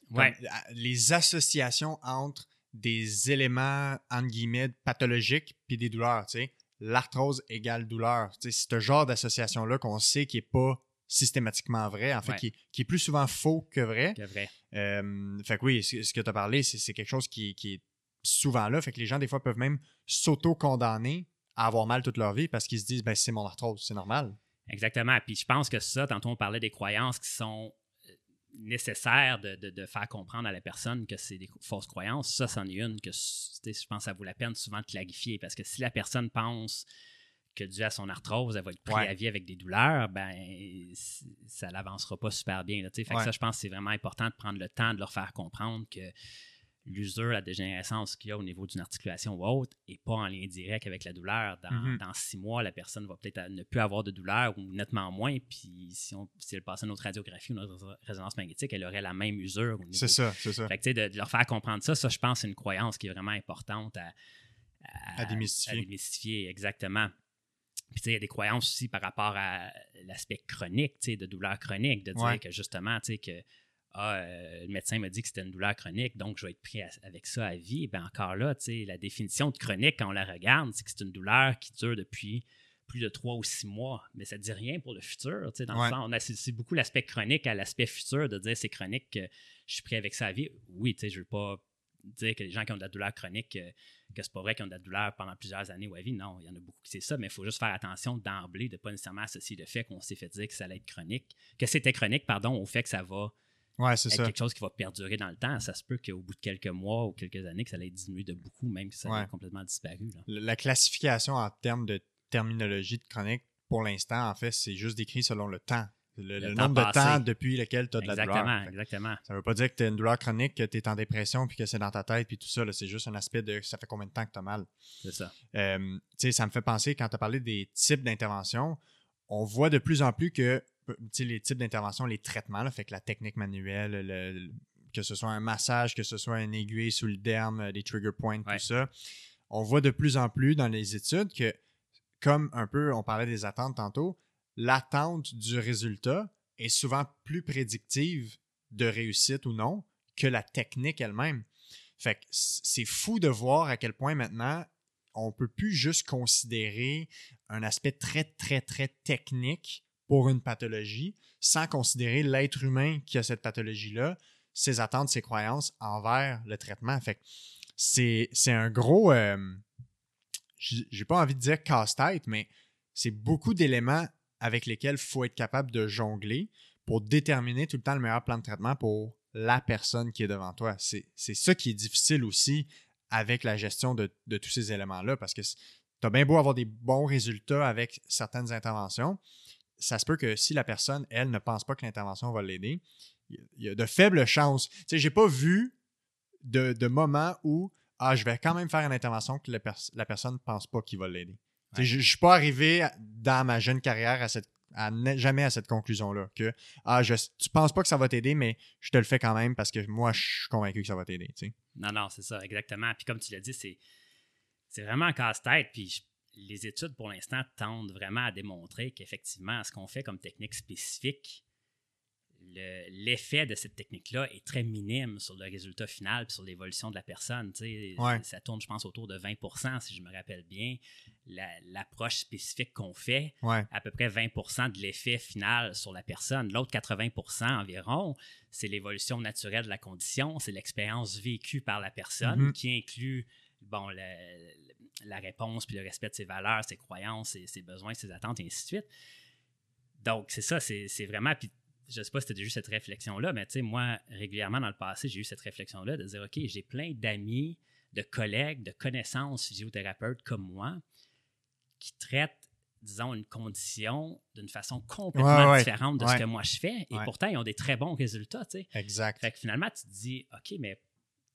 Les associations entre des éléments, entre guillemets, pathologiques puis des douleurs. Tu sais. L'arthrose égale douleur. c'est ce genre d'association-là qu'on sait qui n'est pas systématiquement vrai, en fait, qui, est plus souvent faux que vrai. Que vrai. Euh, fait que oui, ce que tu as parlé, c'est quelque chose qui, qui, est souvent là. Fait que les gens, des fois, peuvent même s'auto-condamner à avoir mal toute leur vie parce qu'ils se disent ben, c'est mon arthrose, c'est normal. Exactement. Puis je pense que ça, tantôt on parlait des croyances qui sont euh, nécessaires de, faire comprendre à la personne que c'est des fausses croyances. Ça, c'en est une que je pense que ça vaut la peine souvent de clarifier parce que si la personne pense que dû à son arthrose, elle va être pris à vie avec des douleurs, ben ça n'avancera pas super bien. Là, fait que ça, je pense que c'est vraiment important de prendre le temps de leur faire comprendre que l'usure, la dégénérescence qu'il y a au niveau d'une articulation ou autre n'est pas en lien direct avec la douleur. Mm-hmm. Dans, six mois, la personne va peut-être ne plus avoir de douleur ou nettement moins. Puis si, on, si elle passait notre radiographie ou notre résonance magnétique, elle aurait la même usure. C'est ça, c'est ça. Fait que, de, de, leur faire comprendre ça, ça, je pense, c'est une croyance qui est vraiment importante à, à, démystifier. à démystifier. Exactement. Puis, il y a des croyances aussi par rapport à l'aspect chronique, de douleur chronique, de dire que justement, tu sais, que ah, euh, le médecin m'a dit que c'était une douleur chronique, donc je vais être pris avec ça à vie. Bien, encore là, la définition de chronique, quand on la regarde, c'est que c'est une douleur qui dure depuis plus de trois ou six mois, mais ça ne dit rien pour le futur. Dans le sens, on associe beaucoup l'aspect chronique à l'aspect futur, de dire c'est chronique, que je suis pris avec ça à vie. Oui, je ne veux pas dire que les gens qui ont de la douleur chronique, euh, que c'est pas vrai qu'ils ont de la douleur pendant plusieurs années ou à vie. Non, il y en a beaucoup qui c'est ça, mais il faut juste faire attention d'emblée de ne pas nécessairement associer le fait qu'on s'est fait dire que ça allait être chronique, que c'était chronique, pardon, au fait que ça va Ouais, c'est ça. quelque chose qui va perdurer dans le temps. Ça se peut qu'au bout de quelques mois ou quelques années, que ça allait diminuer de beaucoup, même si ça ait complètement disparu. La classification en termes de terminologie de chronique, pour l'instant, en fait, c'est juste décrit selon le temps. Le, nombre de temps depuis lequel tu as de la douleur. Exactement, exactement. Ça ne veut pas dire que tu as une douleur chronique, que tu es en dépression, puis que c'est dans ta tête, puis tout ça. C'est juste un aspect de ça fait combien de temps que tu as mal. C'est ça. Euh, ça me fait penser, quand tu as parlé des types d'interventions, on voit de plus en plus que les types d'interventions, les traitements, fait que la technique manuelle, que ce soit un massage, que ce soit un aiguille sous le derme, des trigger points, tout ça, on voit de plus en plus dans les études que, comme un peu, on parlait des attentes tantôt, l'attente du résultat est souvent plus prédictive de réussite ou non que la technique elle-même. Fait que c'est fou de voir à quel point maintenant on peut plus juste considérer un aspect très, très, très technique pour une pathologie sans considérer l'être humain qui a cette pathologie-là, ses attentes, ses croyances envers le traitement. Fait c'est, un gros, euh, j'ai pas envie de dire casse-tête, mais c'est beaucoup d'éléments avec lesquels il faut être capable de jongler pour déterminer tout le temps le meilleur plan de traitement pour la personne qui est devant toi. C'est, ça qui est difficile aussi avec la gestion de, de tous ces éléments-là parce que tu as bien beau avoir des bons résultats avec certaines interventions, ça se peut que si la personne, elle, ne pense pas que l'intervention va l'aider, il y a de faibles chances. Tu sais, j'ai pas vu de, de moment où ah, je vais quand même faire une intervention que la personne ne pense pas qu'il va l'aider. Je ne suis pas arrivé dans ma jeune carrière à cette jamais à cette conclusion-là. Que ah, je, tu penses pas que ça va t'aider, mais je te le fais quand même parce que moi, je suis convaincu que ça va t'aider. Non, non, c'est ça, exactement. Puis comme tu l'as dit, c'est, c'est vraiment un casse-tête. Puis les études, pour l'instant, tendent vraiment à démontrer qu'effectivement, ce qu'on fait comme technique spécifique, l'effet de cette technique-là est très minime sur le résultat final et sur l'évolution de la personne. Ça tourne, je pense, autour de 20% si je me rappelle bien. L'approche spécifique qu'on fait, à peu près 20% de l'effet final sur la personne. L'autre 80% environ, c'est l'évolution naturelle de la condition, c'est l'expérience vécue par la personne mm-hmm. qui inclut bon, la, réponse, puis le respect de ses valeurs, ses croyances, ses, besoins, ses attentes, et ainsi de suite. Donc, c'est ça, c'est vraiment. Puis, je ne sais pas si tu as eu cette réflexion-là, mais tu sais, moi, régulièrement dans le passé, j'ai eu cette réflexion-là de dire OK, j'ai plein d'amis, de collègues, de connaissances physiothérapeutes comme moi qui traitent disons, une condition d'une façon complètement différente de ce que moi je fais. Et pourtant, ils ont des très bons résultats. Tu sais. Exact. Fait que finalement, tu te dis, OK, mais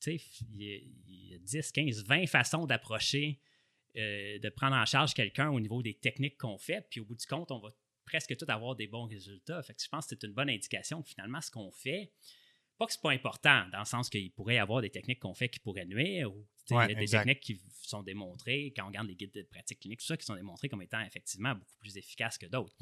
il y, a 10, 15, 20 façons d'approcher, euh, de prendre en charge quelqu'un au niveau des techniques qu'on fait. Puis au bout du compte, on va presque tout avoir des bons résultats. Fait que je pense que c'est une bonne indication que finalement, ce qu'on fait, pas que c'est pas important, dans le sens qu'il pourrait y avoir des techniques qu'on fait qui pourraient nuire ou des techniques qui sont démontrées, quand on regarde les guides de pratique clinique, tout ça, qui sont démontrées comme étant effectivement beaucoup plus efficaces que d'autres.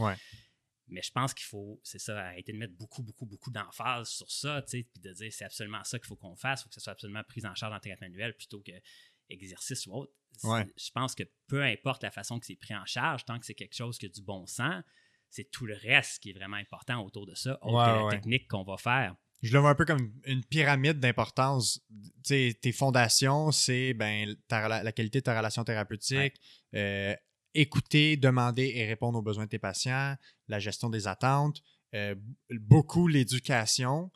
Mais je pense qu'il faut, c'est ça, arrêter de mettre beaucoup, beaucoup, beaucoup d'emphase sur ça, puis de dire c'est absolument ça qu'il faut qu'on fasse, il faut que ce soit absolument pris en charge en thérapie manuelle plutôt que exercice ou autre. Je pense que peu importe la façon que c'est pris en charge, tant que c'est quelque chose qui a du bon sens, c'est tout le reste qui est vraiment important autour de ça, autre que la technique qu'on va faire. Je le vois un peu comme une pyramide d'importance. tes fondations, c'est ben, la, qualité de ta relation thérapeutique, euh, écouter, demander et répondre aux besoins de tes patients, la gestion des attentes, euh, beaucoup l'éducation.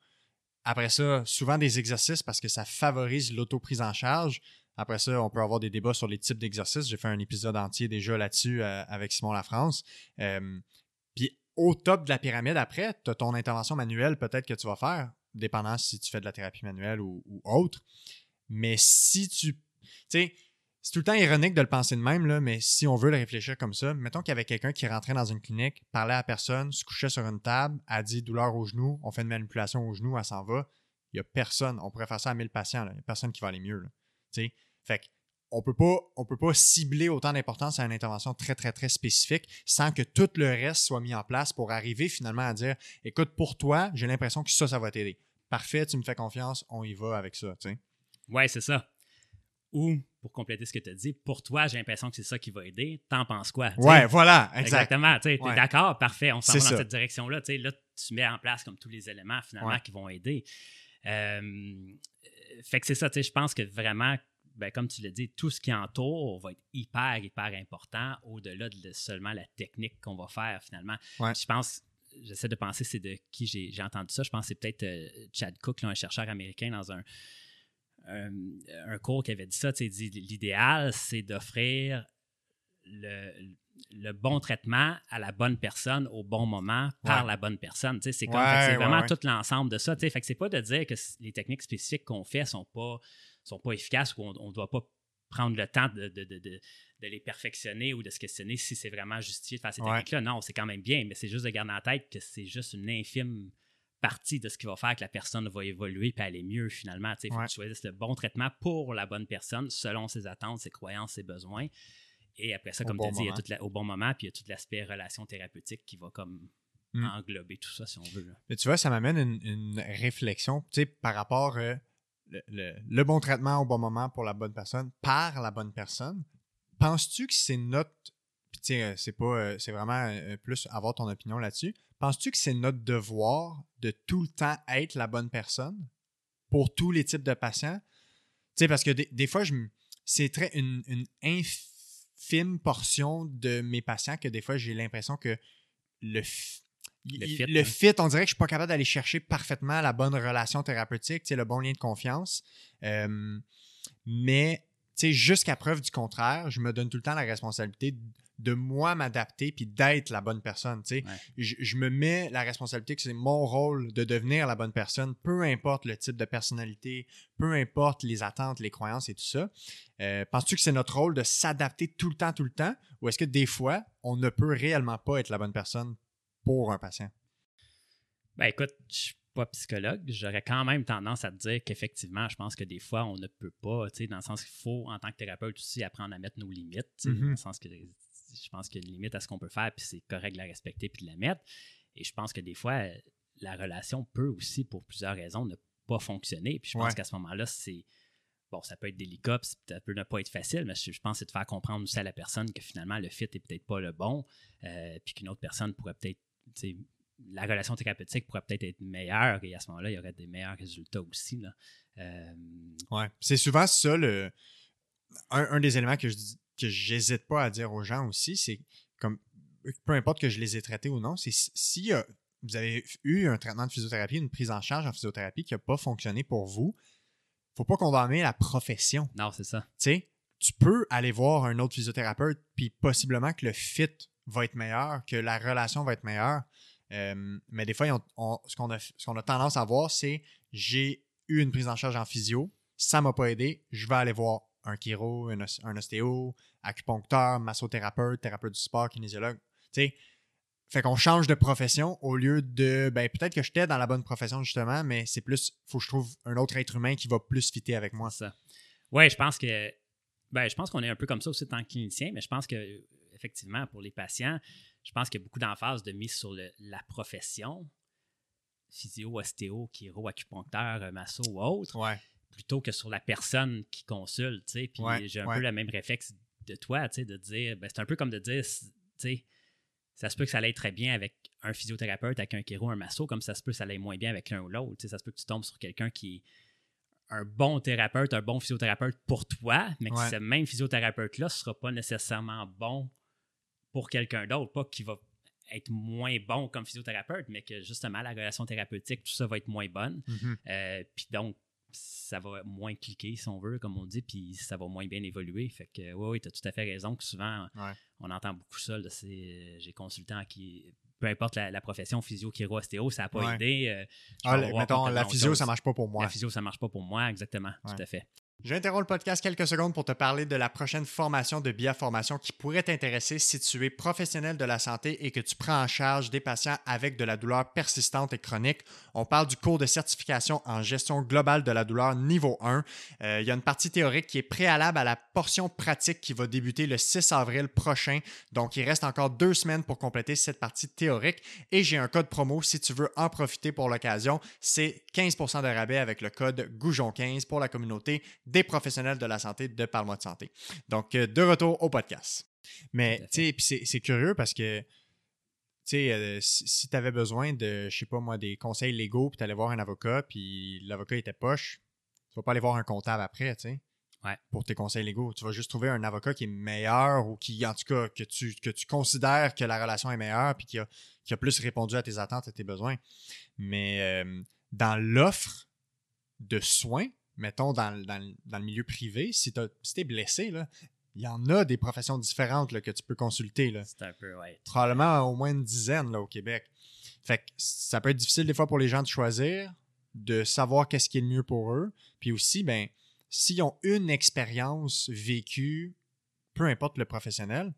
Après ça, souvent des exercices parce que ça favorise l'auto-prise en charge. Après ça, on peut avoir des débats sur les types d'exercices. J'ai fait un épisode entier déjà là-dessus euh, avec Simon Lafrance. Euh, puis au top de la pyramide, après, tu as ton intervention manuelle peut-être que tu vas faire, dépendant si tu fais de la thérapie manuelle ou, autre. Mais si tu. Tu sais, c'est tout le temps ironique de le penser de même, mais si on veut le réfléchir comme ça, mettons qu'il y avait quelqu'un qui rentrait dans une clinique, parlait à personne, se couchait sur une table, a dit douleur au genou, on fait une manipulation au genou, elle s'en va. Il n'y a personne. On pourrait faire ça à 1000 patients. Il n'y a personne qui va aller mieux. Fait on peut pas, on peut pas cibler autant d'importance à une intervention très, très, très spécifique sans que tout le reste soit mis en place pour arriver finalement à dire écoute, pour toi, j'ai l'impression que ça, ça va t'aider. Parfait, tu me fais confiance, on y va avec ça. Oui, Ouais, c'est ça. Ou, pour compléter ce que tu as dit, pour toi, j'ai l'impression que c'est ça qui va aider. T'en penses quoi? Ouais, voilà, Exactement. Tu es d'accord, parfait, on s'en va dans cette direction-là. Là, tu mets en place comme tous les éléments finalement qui vont aider. Euh, fait que c'est ça, je pense que vraiment, ben, comme tu l'as dit, tout ce qui entoure va être hyper, hyper important au-delà de seulement la technique qu'on va faire finalement. Je pense, j'essaie de penser, c'est de qui j'ai entendu ça. Je pense que c'est peut-être euh, Chad Cook, un chercheur américain dans un, un, cours qui avait dit ça, dit l'idéal, c'est d'offrir le, bon traitement à la bonne personne au bon moment par la bonne personne. C'est comme vraiment tout l'ensemble de ça. Fait que c'est pas de dire que les techniques spécifiques qu'on fait sont pas, sont pas efficaces ou on ne doit pas prendre le temps de, de, les perfectionner ou de se questionner si c'est vraiment justifié de faire ces techniques-là. Non, c'est quand même bien, mais c'est juste de garder en tête que c'est juste une infime partie de ce qui va faire que la personne va évoluer et aller mieux finalement. Il faut que tu choisisses le bon traitement pour la bonne personne selon ses attentes, ses croyances, ses besoins. Et après ça, comme tu as dit, il y a tout au bon moment, puis il y a tout l'aspect relation thérapeutique qui va comme Mm. englober tout ça, si on veut. là. Mais tu vois, ça m'amène une, une réflexion, par rapport euh, le, le- le bon traitement au bon moment pour la bonne personne, par la bonne personne. Penses-tu que c'est notre, puis tu sais, euh, c'est pas, euh, c'est vraiment euh, plus avoir ton opinion là-dessus. Penses-tu que c'est notre devoir de tout le temps être la bonne personne pour tous les types de patients? Tu sais, parce que des, des fois, je c'est très une, une infime portion de mes patients que des fois, j'ai l'impression que le, Le il- fit, le hein. fit, on dirait que je suis pas capable d'aller chercher parfaitement la bonne relation thérapeutique, le bon lien de confiance. Euh, mais, jusqu'à preuve du contraire, je me donne tout le temps la responsabilité de moi m'adapter puis d'être la bonne personne, tu sais. Ouais. Je, je me mets la responsabilité que c'est mon rôle de devenir la bonne personne, peu importe le type de personnalité, peu importe les attentes, les croyances et tout ça. Euh, Penses-tu que c'est notre rôle de s'adapter tout le temps, tout le temps, ou est-ce que des fois, on ne peut réellement pas être la bonne personne pour un patient? Ben écoute, je pas psychologue. J'aurais quand même tendance à te dire qu'effectivement, je pense que des fois, on ne peut pas, tu sais, dans le sens qu'il faut, en tant que thérapeute aussi, apprendre à mettre nos limites, tu sais, Mhm. dans le sens que je pense qu'il y a une limite à ce qu'on peut faire, puis c'est correct de la respecter puis de la mettre. Et je pense que des fois, la relation peut aussi, pour plusieurs raisons, ne pas fonctionner. Puis je pense Ouais. qu'à ce moment-là, c'est. Bon, ça peut être délicat, puis ça peut ne pas être facile, mais je, je pense que c'est de faire comprendre aussi à la personne que finalement, le fit est peut-être pas le bon, euh, puis qu'une autre personne pourrait peut-être. La relation thérapeutique pourrait peut-être être meilleure, et à ce moment-là, il y aurait des meilleurs résultats aussi. Là. Euh, Ouais. C'est souvent ça le. Un, un des éléments que je que j'hésite pas à dire aux gens aussi, c'est comme peu importe que je les ai traités ou non, c'est si si, euh, vous avez eu un traitement de physiothérapie, une prise en charge en physiothérapie qui n'a pas fonctionné pour vous, faut pas condamner la profession. non, c'est ça. Tu sais, tu peux aller voir un autre physiothérapeute, puis possiblement que le fit va être meilleur, que la relation va être meilleure. Euh, mais des fois, ce qu'on a, tendance à voir, c'est j'ai eu une prise en charge en physio, ça m'a pas aidé, je vais aller voir un chiro, un, os- un ostéo, acupuncteur, massothérapeute, thérapeute du sport, kinésiologue. Sais, fait qu'on change de profession au lieu de, ben peut-être que j'étais dans la bonne profession justement, mais c'est plus, faut que je trouve un autre être humain qui va plus fitter avec moi. ça. Je pense que. Ben, je pense qu'on est un peu comme ça aussi en tant que clinicien, mais je pense que, effectivement, pour les patients, je pense qu'il y a beaucoup d'emphase de mise sur le- la profession, physio, ostéo, chiro, acupuncteur, euh, masso ou autre, Ouais. plutôt que sur la personne qui consulte. Puis Ouais, j'ai un ouais. peu le même réflexe de toi, de dire, ben, c'est un peu comme de dire, ça se peut que ça aille très bien avec un physiothérapeute, avec un chiro, un masso, comme ça se peut que ça aille moins bien avec l'un ou l'autre. Ça se peut que tu tombes sur quelqu'un qui est un bon thérapeute, un bon physiothérapeute pour toi, mais que ce même physiothérapeute-là ne sera pas nécessairement bon pour quelqu'un d'autre, pas qu'il va être moins bon comme physiothérapeute, mais que justement la relation thérapeutique, tout ça va être moins bonne. Mhm. Euh, puis donc, ça va moins cliquer, si on veut, comme on dit, puis ça va moins bien évoluer. Fait que, oui, oui, tu as tout à fait raison que souvent, Ouais. on entend beaucoup ça. euh, J'ai consultant qui, peu importe la, la profession, physio, chiro, ostéo, ça n'a pas Ouais. aidé. euh, Ah, mettons, la physio, ça marche pas pour moi. La physio, ça marche pas pour moi, exactement, Ouais. tout à fait. J'interromps le podcast quelques secondes pour te parler de la prochaine formation de Biaformation qui pourrait t'intéresser si tu es professionnel de la santé et que tu prends en charge des patients avec de la douleur persistante et chronique. On parle du cours de certification en gestion globale de la douleur niveau 1. Euh, il y a une partie théorique qui est préalable à la portion pratique qui va débuter le 6 avril prochain. Donc, il reste encore deux semaines pour compléter cette partie théorique. Et j'ai un code promo si tu veux en profiter pour l'occasion. C'est 15% de rabais avec le code Goujon15 pour la communauté des professionnels de la santé de Parle-moi de santé. Donc, euh, de retour au podcast. Mais, tu sais, puis c'est c'est curieux parce que, tu sais, euh, si, tu avais besoin de, je sais pas moi, des conseils légaux, puis tu allais voir un avocat, puis l'avocat était poche, tu vas pas aller voir un comptable après, tu sais. Ouais. Pour tes conseils légaux. Tu vas juste trouver un avocat qui est meilleur ou qui, en tout cas, que tu, que tu considères que la relation est meilleure puis qui a, qui a plus répondu à tes attentes et tes besoins. Mais euh, dans l'offre de soins, mettons dans, le- dans le- dans le milieu privé, si tu es blessé, là, il y en a des professions différentes là, que tu peux consulter. Là. C'est un peu, ouais. Probablement au moins une dizaine là, au Québec. Fait que ça peut être difficile des fois pour les gens de choisir, de savoir qu'est-ce qui est le mieux pour eux. Puis aussi, ben, s'ils ont une expérience vécue, peu importe le professionnel,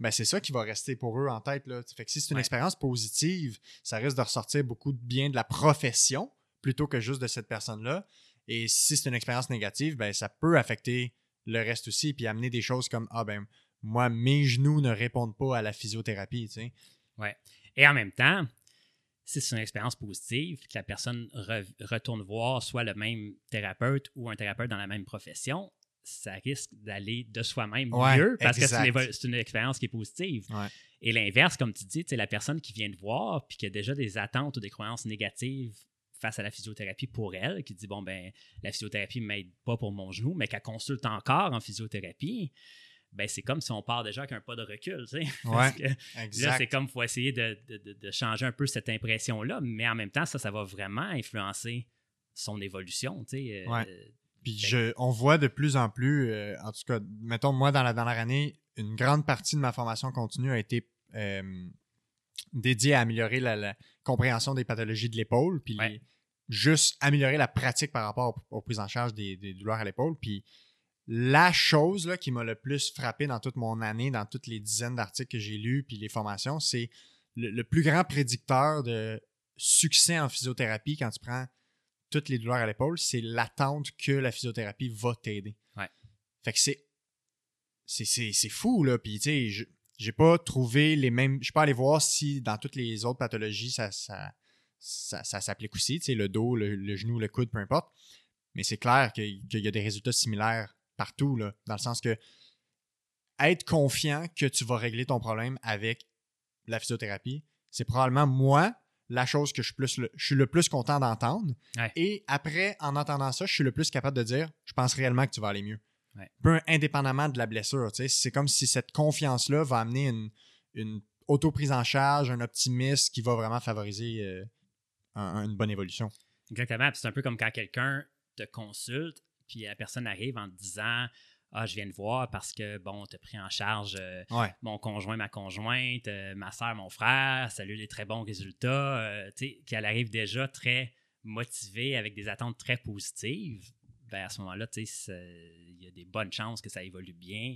ben c'est ça qui va rester pour eux en tête. Là. Fait que si c'est une Ouais. expérience positive, ça risque de ressortir beaucoup de bien de la profession plutôt que juste de cette personne-là. Et si c'est une expérience négative, ben ça peut affecter le reste aussi, puis amener des choses comme Ah ben moi, mes genoux ne répondent pas à la physiothérapie, tu sais. Et en même temps, si c'est une expérience positive, que la personne retourne voir soit le même thérapeute ou un thérapeute dans la même profession, ça risque d'aller de soi-même mieux parce que c'est une, expérience qui est positive. Et l'inverse, comme tu dis, c'est la personne qui vient de voir puis qui a déjà des attentes ou des croyances négatives face à la physiothérapie pour elle, qui dit bon ben la physiothérapie ne m'aide pas pour mon genou, mais qu'elle consulte encore en physiothérapie, ben c'est comme si on part déjà avec un pas de recul, tu sais. là, c'est comme faut essayer de, changer un peu cette impression-là, mais en même temps, ça, ça va vraiment influencer son évolution, tu sais. Euh, puis je, on voit de plus en plus, euh, en tout cas, mettons, moi, dans la dernière année, une grande partie de ma formation continue a été euh, dédiée à améliorer la, compréhension des pathologies de l'épaule, puis juste améliorer la pratique par rapport aux, prises en charge des, des douleurs à l'épaule. Puis la chose là, qui m'a le plus frappé dans toute mon année, dans toutes les dizaines d'articles que j'ai lus, puis les formations, c'est le, plus grand prédicteur de succès en physiothérapie quand tu prends toutes les douleurs à l'épaule, c'est l'attente que la physiothérapie va t'aider. Fait que c'est. C'est fou, là. Puis, tu sais, j'ai pas trouvé les mêmes. Je suis pas allé voir si dans toutes les autres pathologies, ça, ça, ça, s'applique aussi, tu sais, le dos, le, genou, le coude, peu importe. Mais c'est clair qu'il y a des résultats similaires partout, là, dans le sens que être confiant que tu vas régler ton problème avec la physiothérapie, c'est probablement moi la chose que je suis, plus le, je suis le plus content d'entendre. Et après, en entendant ça, je suis le plus capable de dire je pense réellement que tu vas aller mieux. Peu indépendamment de la blessure. C'est comme si cette confiance-là va amener une, une auto-prise en charge, un optimisme qui va vraiment favoriser euh, une bonne évolution. Exactement. C'est un peu comme quand quelqu'un te consulte puis la personne arrive en te disant ah, je viens de voir parce que, bon, tu as pris en charge euh, mon conjoint, ma conjointe, euh, ma soeur, mon frère, salut les très bons résultats, euh, tu sais, qu'elle arrive déjà très motivée avec des attentes très positives, ben à ce moment-là, tu sais, il y a des bonnes chances que ça évolue bien.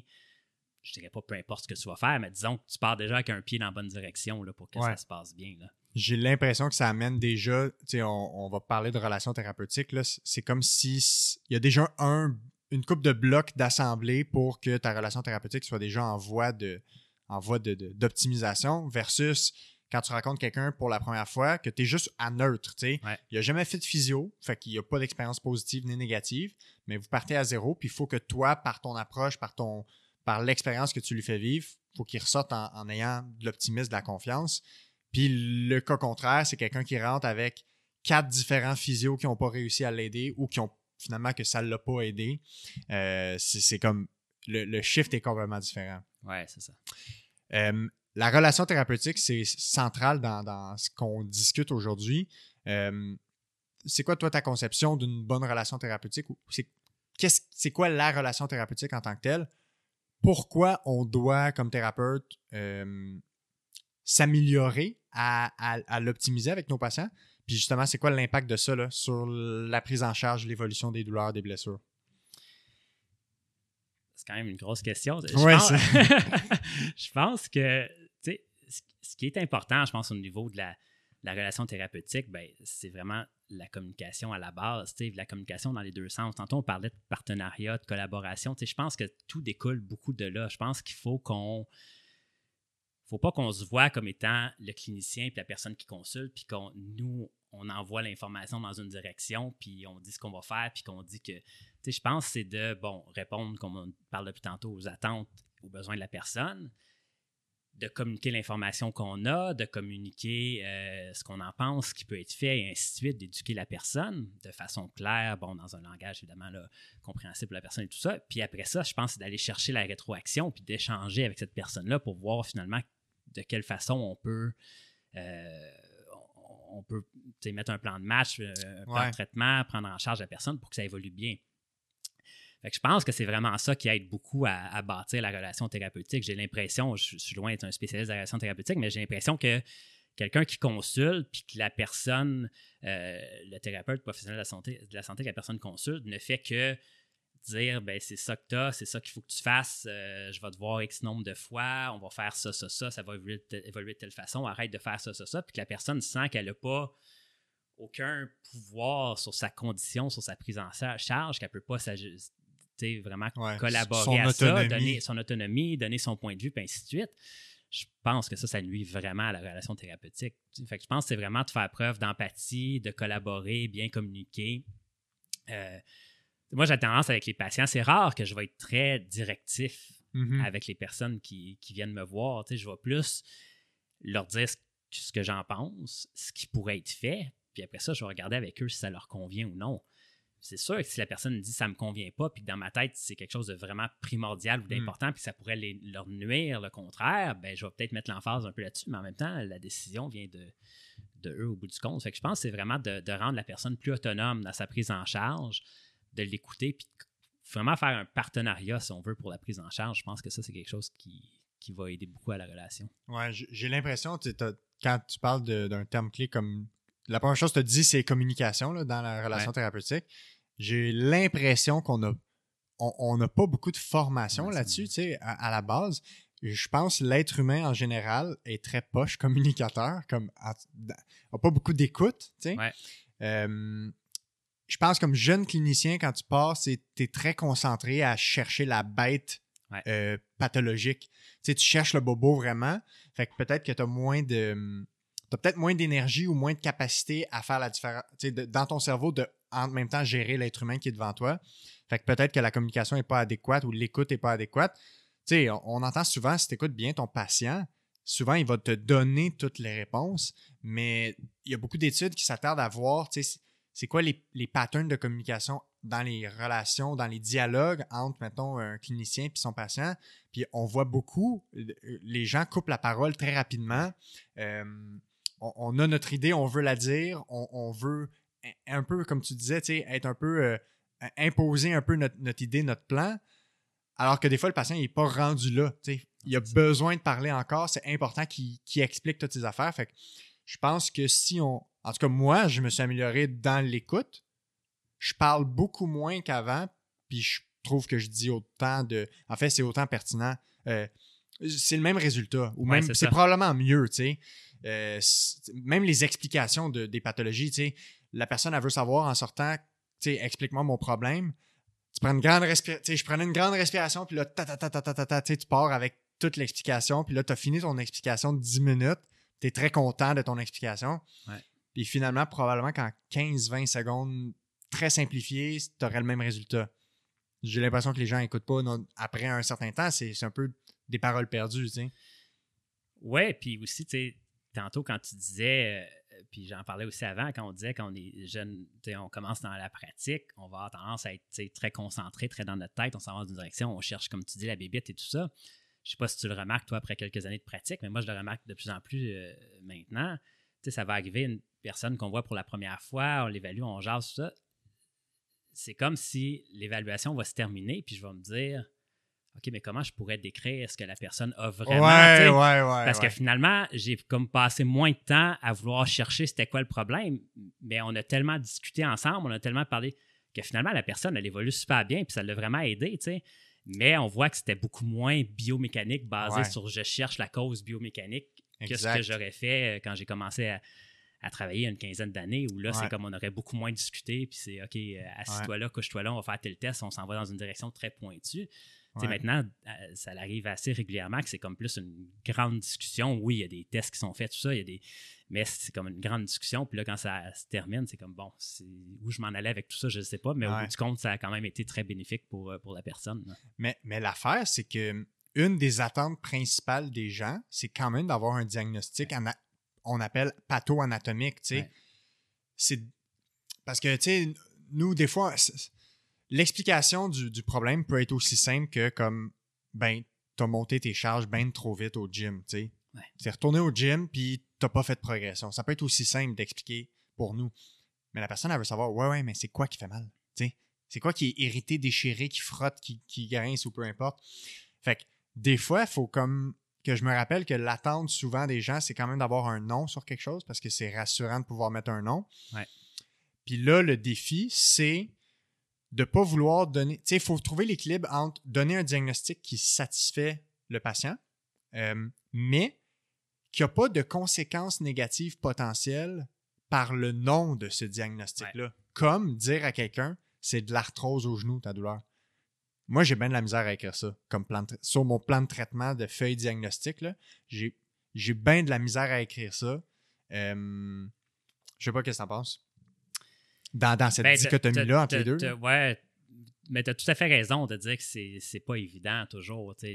Je dirais pas peu importe ce que tu vas faire, mais disons que tu pars déjà avec un pied dans la bonne direction là, pour que ça se passe bien. J'ai l'impression que ça amène déjà, tu sais, on, va parler de relations thérapeutiques, c'est comme si il y a déjà un, une coupe de blocs d'assemblée pour que ta relation thérapeutique soit déjà en voie de en voie d'optimisation versus quand tu rencontres quelqu'un pour la première fois que tu es juste à neutre. Il n'a jamais fait de physio, fait qu'il n'y a pas d'expérience positive ni négative, mais vous partez à zéro, puis il faut que toi, par ton approche, par ton par l'expérience que tu lui fais vivre, faut qu'il ressorte en, en ayant de l'optimisme, de la confiance. Puis le cas contraire, c'est quelqu'un qui rentre avec quatre différents physios qui n'ont pas réussi à l'aider ou qui ont finalement que ça ne l'a pas aidé. Euh, c'est comme le, shift est complètement différent. Ouais, c'est ça. Euh, la relation thérapeutique, c'est central dans, ce qu'on discute aujourd'hui. Euh, c'est quoi, toi, ta conception d'une bonne relation thérapeutique? C'est quoi la relation thérapeutique en tant que telle? Pourquoi on doit, comme thérapeute, s'améliorer à, l'optimiser avec nos patients? Puis justement, c'est quoi l'impact de ça sur la prise en charge, l'évolution des douleurs, des blessures? C'est quand même une grosse question. Je, pense, je pense que ce qui est important, je pense, au niveau de la, relation thérapeutique, ben, c'est vraiment la communication à la base, la communication dans les deux sens. Tantôt, on parlait de partenariat, de collaboration. Je pense que tout découle beaucoup de là. Je pense qu'il faut qu'on faut pas qu'on se voit comme étant le clinicien puis la personne qui consulte, puis qu'on nous, on envoie l'information dans une direction, puis on dit ce qu'on va faire, puis qu'on dit que, je pense que c'est de, bon, répondre, comme on parle depuis tantôt, aux attentes, aux besoins de la personne, de communiquer l'information qu'on a, de communiquer euh, ce qu'on en pense, ce qui peut être fait, et ainsi de suite, d'éduquer la personne de façon claire, bon, dans un langage évidemment là, compréhensible pour la personne et tout ça. Puis après ça, je pense c'est d'aller chercher la rétroaction, puis d'échanger avec cette personne-là pour voir finalement de quelle façon on peut, euh, on peut mettre un plan de match, euh, un plan de traitement, prendre en charge la personne pour que ça évolue bien. Je pense que c'est vraiment ça qui aide beaucoup à, bâtir la relation thérapeutique. J'ai l'impression, je, suis loin d'être un spécialiste de la relation thérapeutique, mais j'ai l'impression que quelqu'un qui consulte, puis que la personne, euh, le thérapeute professionnel de la santé, de la santé que la personne consulte, ne fait que dire ben c'est ça que tu as, c'est ça qu'il faut que tu fasses, euh, je vais te voir X nombre de fois, on va faire ça, ça, ça, ça va évoluer de, telle façon, arrête de faire ça, ça, ça, puis que la personne sent qu'elle n'a pas aucun pouvoir sur sa condition, sur sa prise en charge, qu'elle ne peut pas vraiment collaborer à ça, donner son autonomie, donner son point de vue, puis ainsi de suite. je pense que ça, ça nuit vraiment à la relation thérapeutique. Fait que je pense que c'est vraiment de faire preuve d'empathie, de collaborer, bien communiquer. Euh, moi, j'ai tendance avec les patients, c'est rare que je vais être très directif Mhm. avec les personnes qui, qui viennent me voir. Tu sais, je vais plus leur dire ce, ce que j'en pense, ce qui pourrait être fait, puis après ça, je vais regarder avec eux si ça leur convient ou non. C'est sûr que si la personne me dit ça me convient pas, puis que dans ma tête, c'est quelque chose de vraiment primordial ou Mm. d'important, puis que ça pourrait les- leur nuire le contraire, ben je vais peut-être mettre l'emphase un peu là-dessus, mais en même temps, la décision vient de, de eux au bout du compte. Fait que je pense que c'est vraiment de, de rendre la personne plus autonome dans sa prise en charge, de l'écouter, puis vraiment faire un partenariat, si on veut, pour la prise en charge. Je pense que ça, c'est quelque chose qui, qui va aider beaucoup à la relation. Ouais, j'ai l'impression, quand tu parles d'un terme clé comme. La première chose que tu dis, c'est communication là, dans la relation Ouais. thérapeutique. J'ai l'impression qu'on a. On n'a pas beaucoup de formation Ouais, là-dessus, tu sais, à, à la base. Je pense que l'être humain en général est très poche communicateur, comme a pas beaucoup d'écoute, tu sais. Ouais. Euh, je pense comme jeune clinicien, quand tu pars, tu es très concentré à chercher la bête Ouais. euh, pathologique. Tu sais, tu cherches le bobo vraiment. Fait que peut-être que tu as moins de. T'as peut-être moins d'énergie ou moins de capacité à faire la différence. Tu dans ton cerveau, de en même temps gérer l'être humain qui est devant toi. Fait que peut-être que la communication n'est pas adéquate ou l'écoute n'est pas adéquate. Tu sais, on, on entend souvent, si tu écoutes bien ton patient, souvent il va te donner toutes les réponses, mais il y a beaucoup d'études qui s'attardent à voir, tu sais, c'est quoi les, les patterns de communication dans les relations, dans les dialogues entre, mettons, un clinicien et son patient. Puis on voit beaucoup, euh, les gens coupent la parole très rapidement. Euh, on, on a notre idée, on veut la dire, on, on veut un peu, comme tu disais, être un peu, euh, imposer un peu notre, notre idée, notre plan. Alors que des fois, le patient n'est pas rendu là. Il a besoin de parler encore. C'est important qu'il explique toutes ses affaires. Fait que je pense que si on. En tout cas, moi, je me suis amélioré dans l'écoute. Je parle beaucoup moins qu'avant. Puis je trouve que je dis autant de. En fait, c'est autant pertinent. Euh, c'est le même résultat. Ou Ouais, même, c'est probablement mieux, tu sais. Euh, même les explications de- des pathologies, tu sais. La personne, elle veut savoir en sortant, tu sais, explique-moi mon problème. Tu prends une grande respiration. Je prenais une grande respiration, puis là, ta ta ta ta ta ta, ta, tu pars avec toute l'explication, puis là, tu as fini ton explication de 10 minutes. Tu es très content de ton explication. Ouais. Puis finalement, probablement qu'en 15-20 secondes, très simplifié, tu aurais le même résultat. J'ai l'impression que les gens n'écoutent pas non- après un certain temps. C'est c'est un peu des paroles perdues, tu sais. Ouais, puis aussi, tu sais, tantôt quand tu disais, euh, puis j'en parlais aussi avant, quand on disait qu'on est jeune, on commence dans la pratique, on va avoir tendance à être très concentré, très dans notre tête, on s'en va dans une direction, on cherche, comme tu dis, la bébite et tout ça. Je sais pas si tu le remarques, toi, après quelques années de pratique, mais moi, je le remarque de plus en plus euh, maintenant. Tu sais, ça va arriver une personne qu'on voit pour la première fois, on l'évalue, on jase, tout ça. C'est comme si l'évaluation va se terminer, puis je vais me dire, OK, mais comment je pourrais décrire ce que la personne a vraiment? tu sais? ouais, ouais. Parce ouais. que finalement, j'ai comme passé moins de temps à vouloir chercher c'était quoi le problème, mais on a tellement discuté ensemble, on a tellement parlé que finalement, la personne, elle évolue super bien, puis ça l'a vraiment aidé, tu sais. Mais on voit que c'était beaucoup moins biomécanique, basé Ouais. sur je cherche la cause biomécanique, que ce que j'aurais fait euh, quand j'ai commencé à, à travailler il y a une quinzaine d'années, où là, Ouais. c'est comme on aurait beaucoup moins discuté, puis c'est OK, euh, assis-toi là, couche-toi là, on va faire tel test, on s'en va dans une direction très pointue. Ouais. Maintenant, euh, ça arrive assez régulièrement que c'est comme plus une grande discussion. Oui, il y a des tests qui sont faits, tout ça, il y a des... mais c'est comme une grande discussion. Puis là, quand ça se termine, c'est comme bon, où je m'en allais avec tout ça, je ne sais pas, mais au Ouais. bout du compte, ça a quand même été très bénéfique pour, euh, pour la personne. là. Mais, mais l'affaire, c'est que une des attentes principales des gens, c'est quand même d'avoir un diagnostic, ana- on appelle patho-anatomique, tu sais. Ouais. C'est parce que, tu sais, nous, des fois, l'explication du, du problème peut être aussi simple que comme, ben, t'as monté tes charges bien trop vite au gym, tu sais. Ouais. T'es retourné au gym, puis t'as pas fait de progression. Ça peut être aussi simple d'expliquer pour nous. Mais la personne, elle veut savoir, ouais, ouais, mais c'est quoi qui fait mal, tu sais? C'est quoi qui est irrité, déchiré, qui frotte, qui, qui grince ou peu importe? Fait que des fois, il faut comme que je me rappelle que l'attente souvent des gens, c'est quand même d'avoir un nom sur quelque chose parce que c'est rassurant de pouvoir mettre un nom. Ouais. Puis là, le défi, c'est de pas vouloir donner. Tu sais, il faut trouver l'équilibre entre donner un diagnostic qui satisfait le patient, euh, mais qui n'a pas de conséquences négatives potentielles par le nom de ce diagnostic-là. Comme dire à quelqu'un, c'est de l'arthrose au genou, ta douleur. moi, j'ai bien de la misère à écrire ça. Comme plan de sur mon plan de traitement de feuilles diagnostiques, là, j'ai, bien de la misère à écrire ça. Euh, je sais pas qu'est-ce que t'en penses. Dans, dans cette Ben, dichotomie-là entre les deux. Ouais, mais tu as tout à fait raison de dire que c'est pas évident toujours. Tu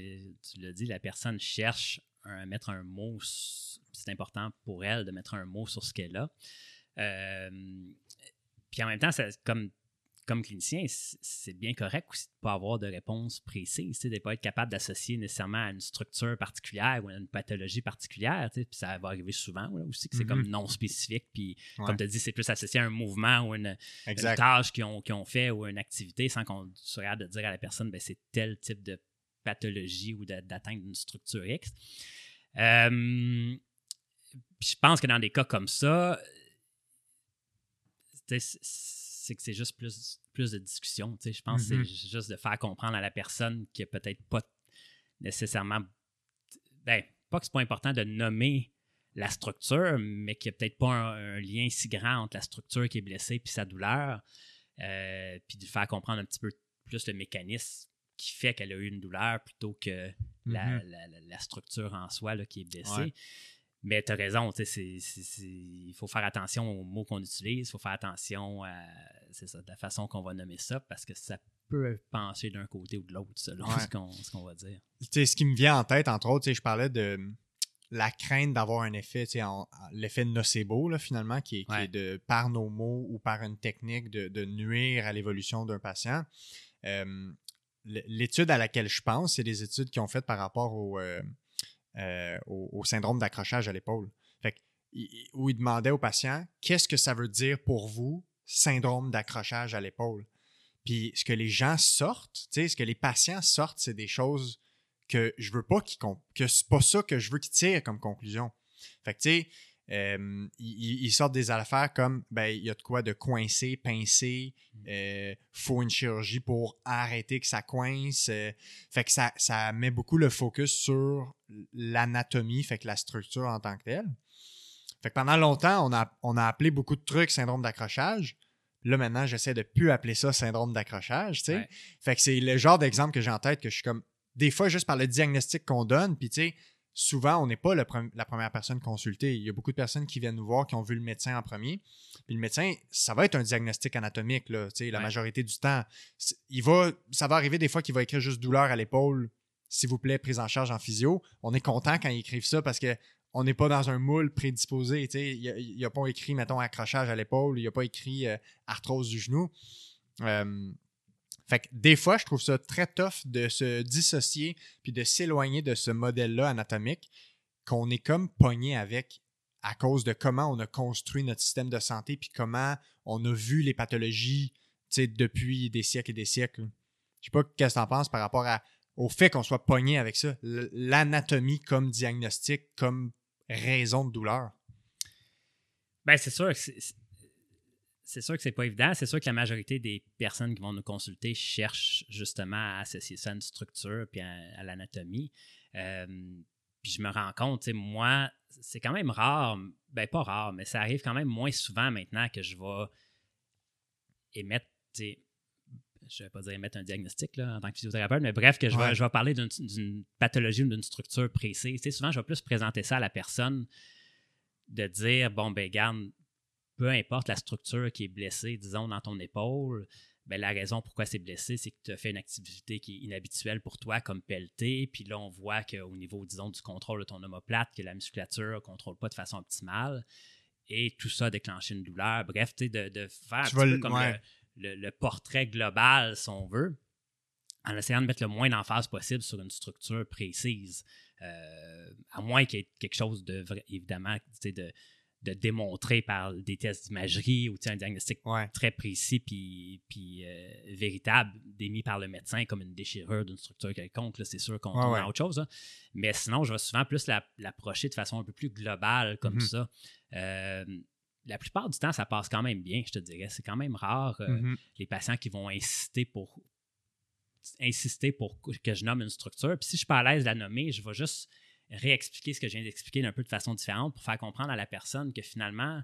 l'as dit, la personne cherche à mettre un mot, c'est important pour elle de mettre un mot sur ce qu'elle a. Euh, puis en même temps, ça- comme, comme clinicien, c'est bien correct aussi de ne pas avoir de réponse précise, de ne pas être capable d'associer nécessairement à une structure particulière ou à une pathologie particulière. Puis ça va arriver souvent là, aussi que c'est comme non spécifique. Puis Ouais. comme tu as dit, c'est plus associé à un mouvement ou une, une tâche qu'ils ont, ont fait ou une activité sans qu'on soit capable de dire à la personne ben, c'est tel type de pathologie ou d'atteinte d'une structure X. Euh, je pense que dans des cas comme ça, c'est- c'est que c'est juste plus, plus de discussion. tu sais. Je pense Mhm. que c'est juste de faire comprendre à la personne qu'il n'y a peut-être pas nécessairement. Ben, pas que c'est pas important de nommer la structure, mais qu'il n'y a peut-être pas un, un lien si grand entre la structure qui est blessée et sa douleur. Euh, puis de faire comprendre un petit peu plus le mécanisme qui fait qu'elle a eu une douleur plutôt que la, Mhm. la- la- la structure en soi là, qui est blessée. Ouais. Mais tu as raison, tu sais, c'est- c'est- c'est- il faut faire attention aux mots qu'on utilise, il faut faire attention à c'est ça, de la façon qu'on va nommer ça, parce que ça peut pencher d'un côté ou de l'autre selon Ouais. ce qu'on ce qu'on va dire. Ce qui me vient en tête, entre autres, je parlais de la crainte d'avoir un effet, tu sais, en- l'effet nocebo, là, finalement, qui est, qui Ouais. est de, par nos mots ou par une technique de, de nuire à l'évolution d'un patient. Euh, l- L'étude à laquelle je pense, c'est des études qui ont faites par rapport au, euh, euh, au, syndrome d'accrochage à l'épaule. Fait il- il- où ils demandaient aux patients qu'est-ce que ça veut dire pour vous, syndrome d'accrochage à l'épaule? Puis ce que les gens sortent, ce que les patients sortent, c'est des choses que je veux pas qu'ils que c'est pas ça que je veux qu'ils tirent comme conclusion. Fait que tu sais, euh, ils, ils sortent des affaires comme ben il y a de quoi de coincer, pincer, euh, faut une chirurgie pour arrêter que ça coince. euh, fait que ça, ça met beaucoup le focus sur l'anatomie, fait que la structure en tant que telle. Fait que pendant longtemps, on a, on a appelé beaucoup de trucs syndrome d'accrochage. Là, maintenant, j'essaie de plus appeler ça syndrome d'accrochage. Ouais. Fait que c'est le genre d'exemple que j'ai en tête que je suis comme, des fois, juste par le diagnostic qu'on donne, puis tu sais, souvent, on n'est pas le pre- la première personne consultée. Il y a beaucoup de personnes qui viennent nous voir, qui ont vu le médecin en premier. Puis le médecin, ça va être un diagnostic anatomique, là, la majorité du temps. Il va, ça va arriver des fois qu'il va écrire juste douleur à l'épaule, s'il vous plaît, prise en charge en physio. On est content quand ils écrivent ça parce que on n'est pas dans un moule prédisposé. tu sais. Il n'a pas écrit, mettons, accrochage à l'épaule, il n'a pas écrit euh, arthrose du genou. Euh, fait que des fois, je trouve ça très tough de se dissocier puis de s'éloigner de ce modèle-là anatomique qu'on est comme pogné avec à cause de comment on a construit notre système de santé puis comment on a vu les pathologies depuis des siècles et des siècles. Je sais pas qu'est-ce que tu en penses par rapport à, au fait qu'on soit pogné avec ça. L'anatomie comme diagnostic, comme raison de douleur. Ben, c'est sûr c'est- sûr que c'est pas évident. C'est sûr que la majorité des personnes qui vont nous consulter cherchent justement à associer ça à une structure puis à, à l'anatomie. Euh, puis je me rends compte, moi, c'est quand même rare, ben pas rare, mais ça arrive quand même moins souvent maintenant que je vais émettre, je vais pas dire émettre un diagnostic là, en tant que physiothérapeute, mais bref, que je vais, je vais parler d'une- pathologie ou d'une structure précise. Souvent, je vais plus présenter ça à la personne de dire, bon, ben, garde, peu importe la structure qui est blessée, disons, dans ton épaule, ben, la raison pourquoi c'est blessé, c'est que tu as fait une activité qui est inhabituelle pour toi, comme pelleter. Puis là, on voit qu'au niveau, disons, du contrôle de ton omoplate, que la musculature ne contrôle pas de façon optimale. Et tout ça a déclenché une douleur. Bref, tu sais, de, de faire un petit peu le- comme ouais. le, le- le portrait global, si on veut, en essayant de mettre le moins d'emphase possible sur une structure précise. Euh, à moins qu'il y ait quelque chose de, vrai- évidemment, tu sais, de, de démontrer par des tests d'imagerie ou un diagnostic Ouais. très précis puis, puis euh, véritable, démis par le médecin comme une déchirure d'une structure quelconque, c'est sûr qu'on Ouais, tourne ouais. à autre chose. hein. Mais sinon, je vais souvent plus la- l'approcher de façon un peu plus globale comme Mhm. ça. Euh, la plupart du temps, ça passe quand même bien, je te dirais. C'est quand même rare euh, Mhm. les patients qui vont insister pour insister pour que je nomme une structure. Puis si je suis pas à l'aise de la nommer, je vais juste réexpliquer ce que je viens d'expliquer d'un peu de façon différente pour faire comprendre à la personne que finalement,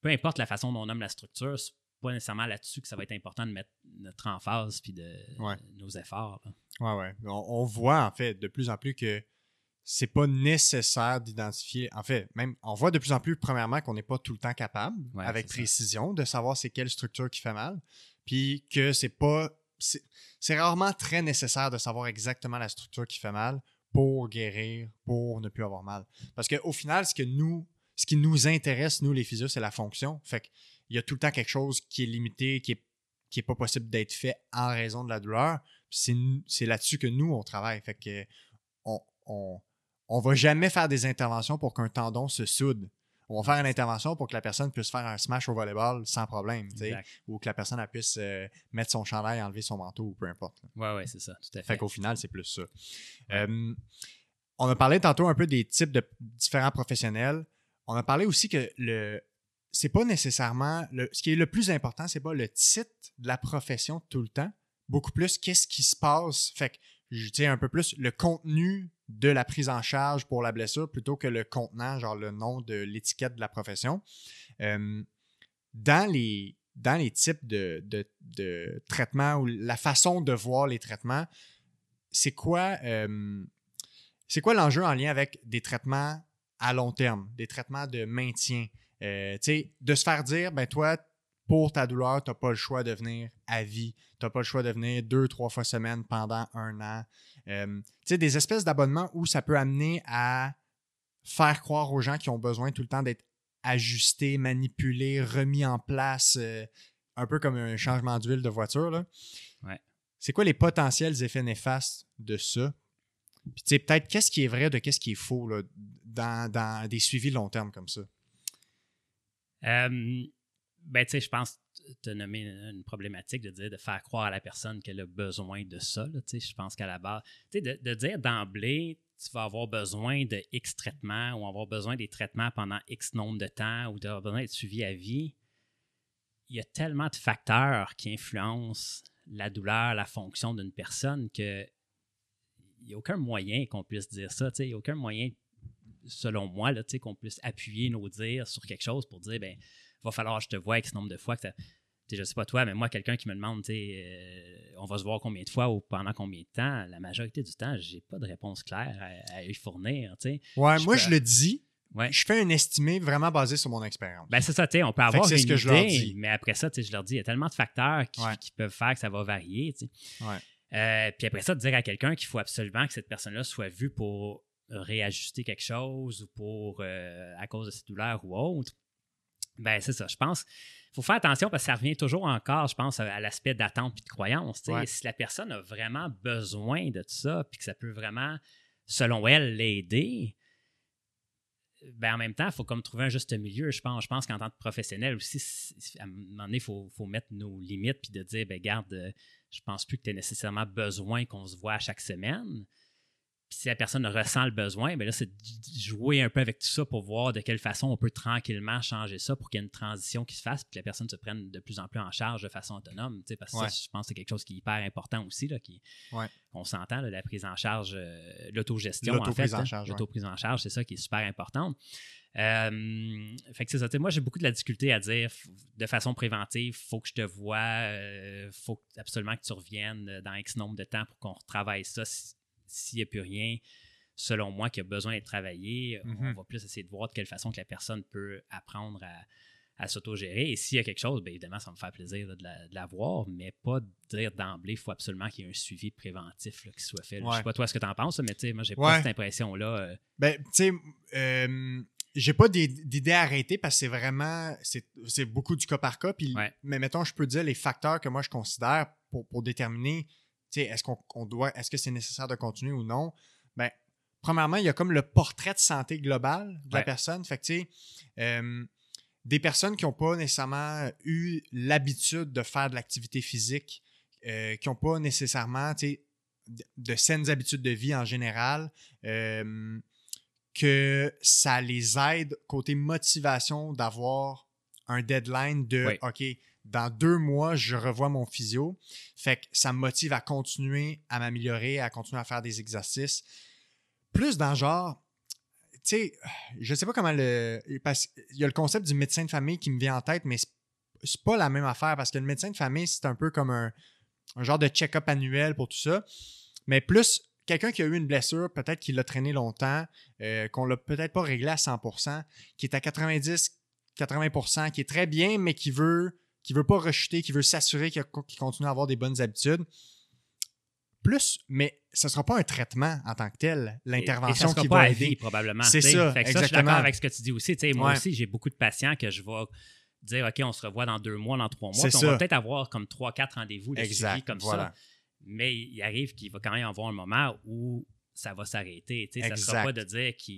peu importe la façon dont on nomme la structure, c'est pas nécessairement là-dessus que ça va être important de mettre notre emphase puis de Ouais. nos efforts. là. Ouais, ouais. On, on voit en fait de plus en plus que c'est pas nécessaire d'identifier. En fait, même on voit de plus en plus, premièrement, qu'on n'est pas tout le temps capable, Ouais, avec ça. précision, de savoir c'est quelle structure qui fait mal. Puis que c'est pas. C'est rarement très nécessaire de savoir exactement la structure qui fait mal pour guérir, pour ne plus avoir mal. Parce qu'au final, ce qui nous intéresse, nous, les physios, c'est la fonction. Fait qu'il y a tout le temps quelque chose qui est limité, qui est, qui pas possible d'être fait en raison de la douleur. C'est là-dessus que nous, on travaille. Fait que on, on, on va jamais faire des interventions pour qu'un tendon se soude. On va faire une intervention pour que la personne puisse faire un smash au volleyball sans problème, ou que la personne elle puisse euh, mettre son chandail, enlever son manteau ou peu importe. Ouais, ouais, c'est ça, tout à fait. Fait qu'au final, c'est plus ça. Euh, on a parlé tantôt un peu des types de différents professionnels. On a parlé aussi que le c'est pas nécessairement le, ce qui est le plus important, c'est pas le titre de la profession tout le temps, beaucoup plus qu'est-ce qui se passe. Fait que je tiens un peu plus le contenu de la prise en charge pour la blessure plutôt que le contenant, genre le nom de l'étiquette de la profession. Euh, dans les dans les types de, de, de traitements ou la façon de voir les traitements, c'est quoi, euh, quoi l'enjeu en lien avec des traitements à long terme, des traitements de maintien? Euh, de se faire dire, ben toi, pour ta douleur, tu n'as pas le choix de venir à vie. Tu n'as pas le choix de venir deux, trois fois semaine pendant un an. Euh, tu sais, des espèces d'abonnements où ça peut amener à faire croire aux gens qui ont besoin tout le temps d'être ajustés, manipulés, remis en place, euh, un peu comme un changement d'huile de voiture. Là. Ouais. C'est quoi les potentiels effets néfastes de ça? Puis, tu sais, peut-être qu'est-ce qui est vrai de qu'est-ce qui est faux là, dans, dans des suivis long terme comme ça? Euh, ben, tu sais, je pense te nommer une problématique de dire de faire croire à la personne qu'elle a besoin de ça. je pense qu'à la base, de, dire d'emblée, tu vas avoir besoin de X traitements ou avoir besoin des traitements pendant X nombre de temps ou d'avoir besoin d'être suivi à vie. Il y a tellement de facteurs qui influencent la douleur, la fonction d'une personne que il n'y a aucun moyen qu'on puisse dire ça. Il n'y a aucun moyen, selon moi, tu sais, qu'on puisse appuyer nos dires sur quelque chose pour dire, ben, va falloir que je te vois X nombre de fois. Que je sais pas toi, mais moi, quelqu'un qui me demande, euh, on va se voir combien de fois ou pendant combien de temps, la majorité du temps, j'ai pas de réponse claire à, à lui fournir. Ouais, Je moi, peux- je le dis. Ouais. Je fais un estimé vraiment basé sur mon expérience. Ben, c'est ça, tu sais, on peut avoir une ce que je leur idée, dis. mais après ça, je leur dis, il y a tellement de facteurs qui, Ouais. qui peuvent faire que ça va varier. Ouais. Euh, puis après ça, de dire à quelqu'un qu'il faut absolument que cette personne-là soit vue pour réajuster quelque chose ou pour euh, à cause de ses douleurs ou autre, ben c'est ça. Je pense qu'il faut faire attention parce que ça revient toujours encore, je pense, à, l'aspect d'attente puis de croyance. Ouais. Si la personne a vraiment besoin de ça, puis que ça peut vraiment, selon elle, l'aider, ben en même temps, il faut comme trouver un juste milieu, je pense. Je pense qu'en tant que professionnel aussi, si- à un moment donné, il faut, faut mettre nos limites puis de dire, ben garde, euh, je pense plus que tu as nécessairement besoin qu'on se voit à chaque semaine. Puis si la personne ressent le besoin, ben là, c'est de jouer un peu avec tout ça pour voir de quelle façon on peut tranquillement changer ça pour qu'il y ait une transition qui se fasse puis que la personne se prenne de plus en plus en charge de façon autonome. tu sais, Parce que Ouais. ça, je pense que c'est quelque chose qui est hyper important aussi, là, qui, Ouais. on s'entend, la prise en charge, euh, l'autogestion, en fait. L'autoprise en là. charge, ouais. En charge, c'est ça qui est super important. Euh, fait que c'est ça. Moi, j'ai beaucoup de la difficulté à dire de façon préventive, faut que je te vois, euh, faut absolument que tu reviennes euh, dans X nombre de temps pour qu'on retravaille ça. Si- S'il n'y a plus rien, selon moi, qui a besoin d'être travaillé, on Mhm. va plus essayer de voir de quelle façon que la personne peut apprendre à, à s'autogérer. Et s'il y a quelque chose, bien évidemment, ça me faire plaisir là, de, la, de la voir, mais pas dire d'emblée, il faut absolument qu'il y ait un suivi préventif là, qui soit fait. là. Je Ouais. sais pas toi ce que tu en penses, mais tu sais, moi, j'ai Ouais. pas cette impression-là. euh, Ben, tu sais, euh, j'ai pas d'idée arrêtée parce que c'est vraiment, c'est c'est beaucoup du cas par cas. Puis, Ouais. Mais mettons, je peux dire les facteurs que moi je considère pour, pour déterminer, est-ce qu'on on doit, est-ce que c'est nécessaire de continuer ou non? Ben, premièrement, il y a comme le portrait de santé global de la personne. Fait que, tu sais, euh, des personnes qui n'ont pas nécessairement eu l'habitude de faire de l'activité physique, euh, qui n'ont pas nécessairement, tu sais, de, de saines habitudes de vie en général, euh, que ça les aide côté motivation d'avoir un deadline de Oui. OK, dans deux mois, je revois mon physio. Fait que ça me motive à continuer à m'améliorer, à continuer à faire des exercices. Plus dans le genre, tu sais, je sais pas comment le. Parce qu'il y a le concept du médecin de famille qui me vient en tête, mais c'est pas la même affaire parce que le médecin de famille, c'est un peu comme un, un genre de check-up annuel pour tout ça. Mais plus quelqu'un qui a eu une blessure, peut-être qu'il l'a traîné longtemps, euh, qu'on l'a peut-être pas réglé à 100%, qui est à 90, 80%, qui est très bien, mais qui veut, qui veut pas rechuter, qui veut s'assurer qu'il qu'il continue à avoir des bonnes habitudes. Plus, mais ce sera pas un traitement en tant que tel, l'intervention qui pas va à aider. vie, probablement. C'est ça, Fait que ça, je suis exactement. d'accord avec ce que tu dis aussi. T'sais, Moi Ouais. aussi, j'ai beaucoup de patients que je vais dire OK, on se revoit dans deux mois, dans trois mois. On va peut-être avoir comme trois, quatre rendez-vous de Exact, suivi comme voilà. ça. Mais il arrive qu'il va quand même avoir un moment où ça va s'arrêter. Ça ne sera pas de dire que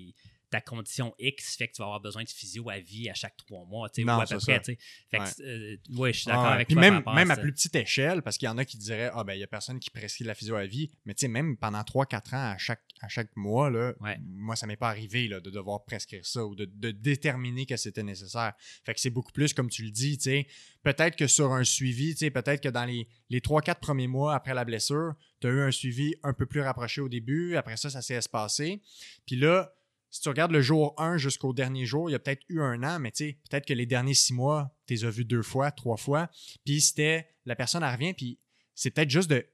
ta condition X fait que tu vas avoir besoin de physio à vie à chaque trois mois. t'sais, Non, ou à peu c'est près. ça. t'sais. Fait que, Ouais. euh, ouais, je suis d'accord Ah avec Puis toi. même, même à ça. plus petite échelle, parce qu'il y en a qui diraient Ah, ben, il y a personne qui prescrit de la physio à vie. Mais tu sais, même pendant 3-4 ans, à chaque, à chaque mois, là, Ouais. moi, ça m'est pas arrivé là, de devoir prescrire ça ou de, de déterminer que c'était nécessaire. Fait que c'est beaucoup plus, comme tu le dis, tu sais, peut-être que sur un suivi, tu sais, peut-être que dans les, les 3-4 premiers mois après la blessure, tu as eu un suivi un peu plus rapproché au début. Après ça, ça s'est espacé. Puis là, si tu regardes le jour 1 jusqu'au dernier jour, il y a peut-être eu un an, mais tu sais, peut-être que les derniers six mois, tu les as vus deux fois, trois fois. Puis c'était, la personne, elle revient, puis c'est peut-être juste de,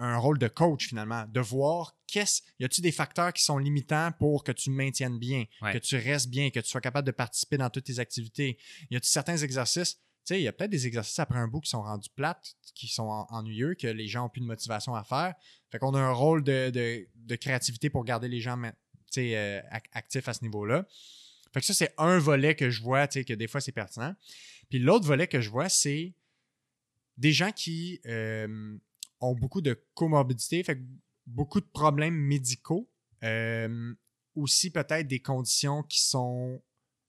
un rôle de coach finalement, de voir qu'est-ce, y a-tu des facteurs qui sont limitants pour que tu maintiennes bien, Ouais. que tu restes bien, que tu sois capable de participer dans toutes tes activités? Y a-tu certains exercices, tu sais, il y a peut-être des exercices après un bout qui sont rendus plates, qui sont en- ennuyeux, que les gens ont plus de motivation à faire. Fait qu'on a un rôle de, de- de créativité pour garder les gens euh, ac- actifs à ce niveau-là. Fait que ça, c'est un volet que je vois, tu sais, que des fois, c'est pertinent. Puis l'autre volet que je vois, c'est des gens qui euh, ont beaucoup de comorbidités, fait que beaucoup de problèmes médicaux. euh, aussi peut-être des conditions qui sont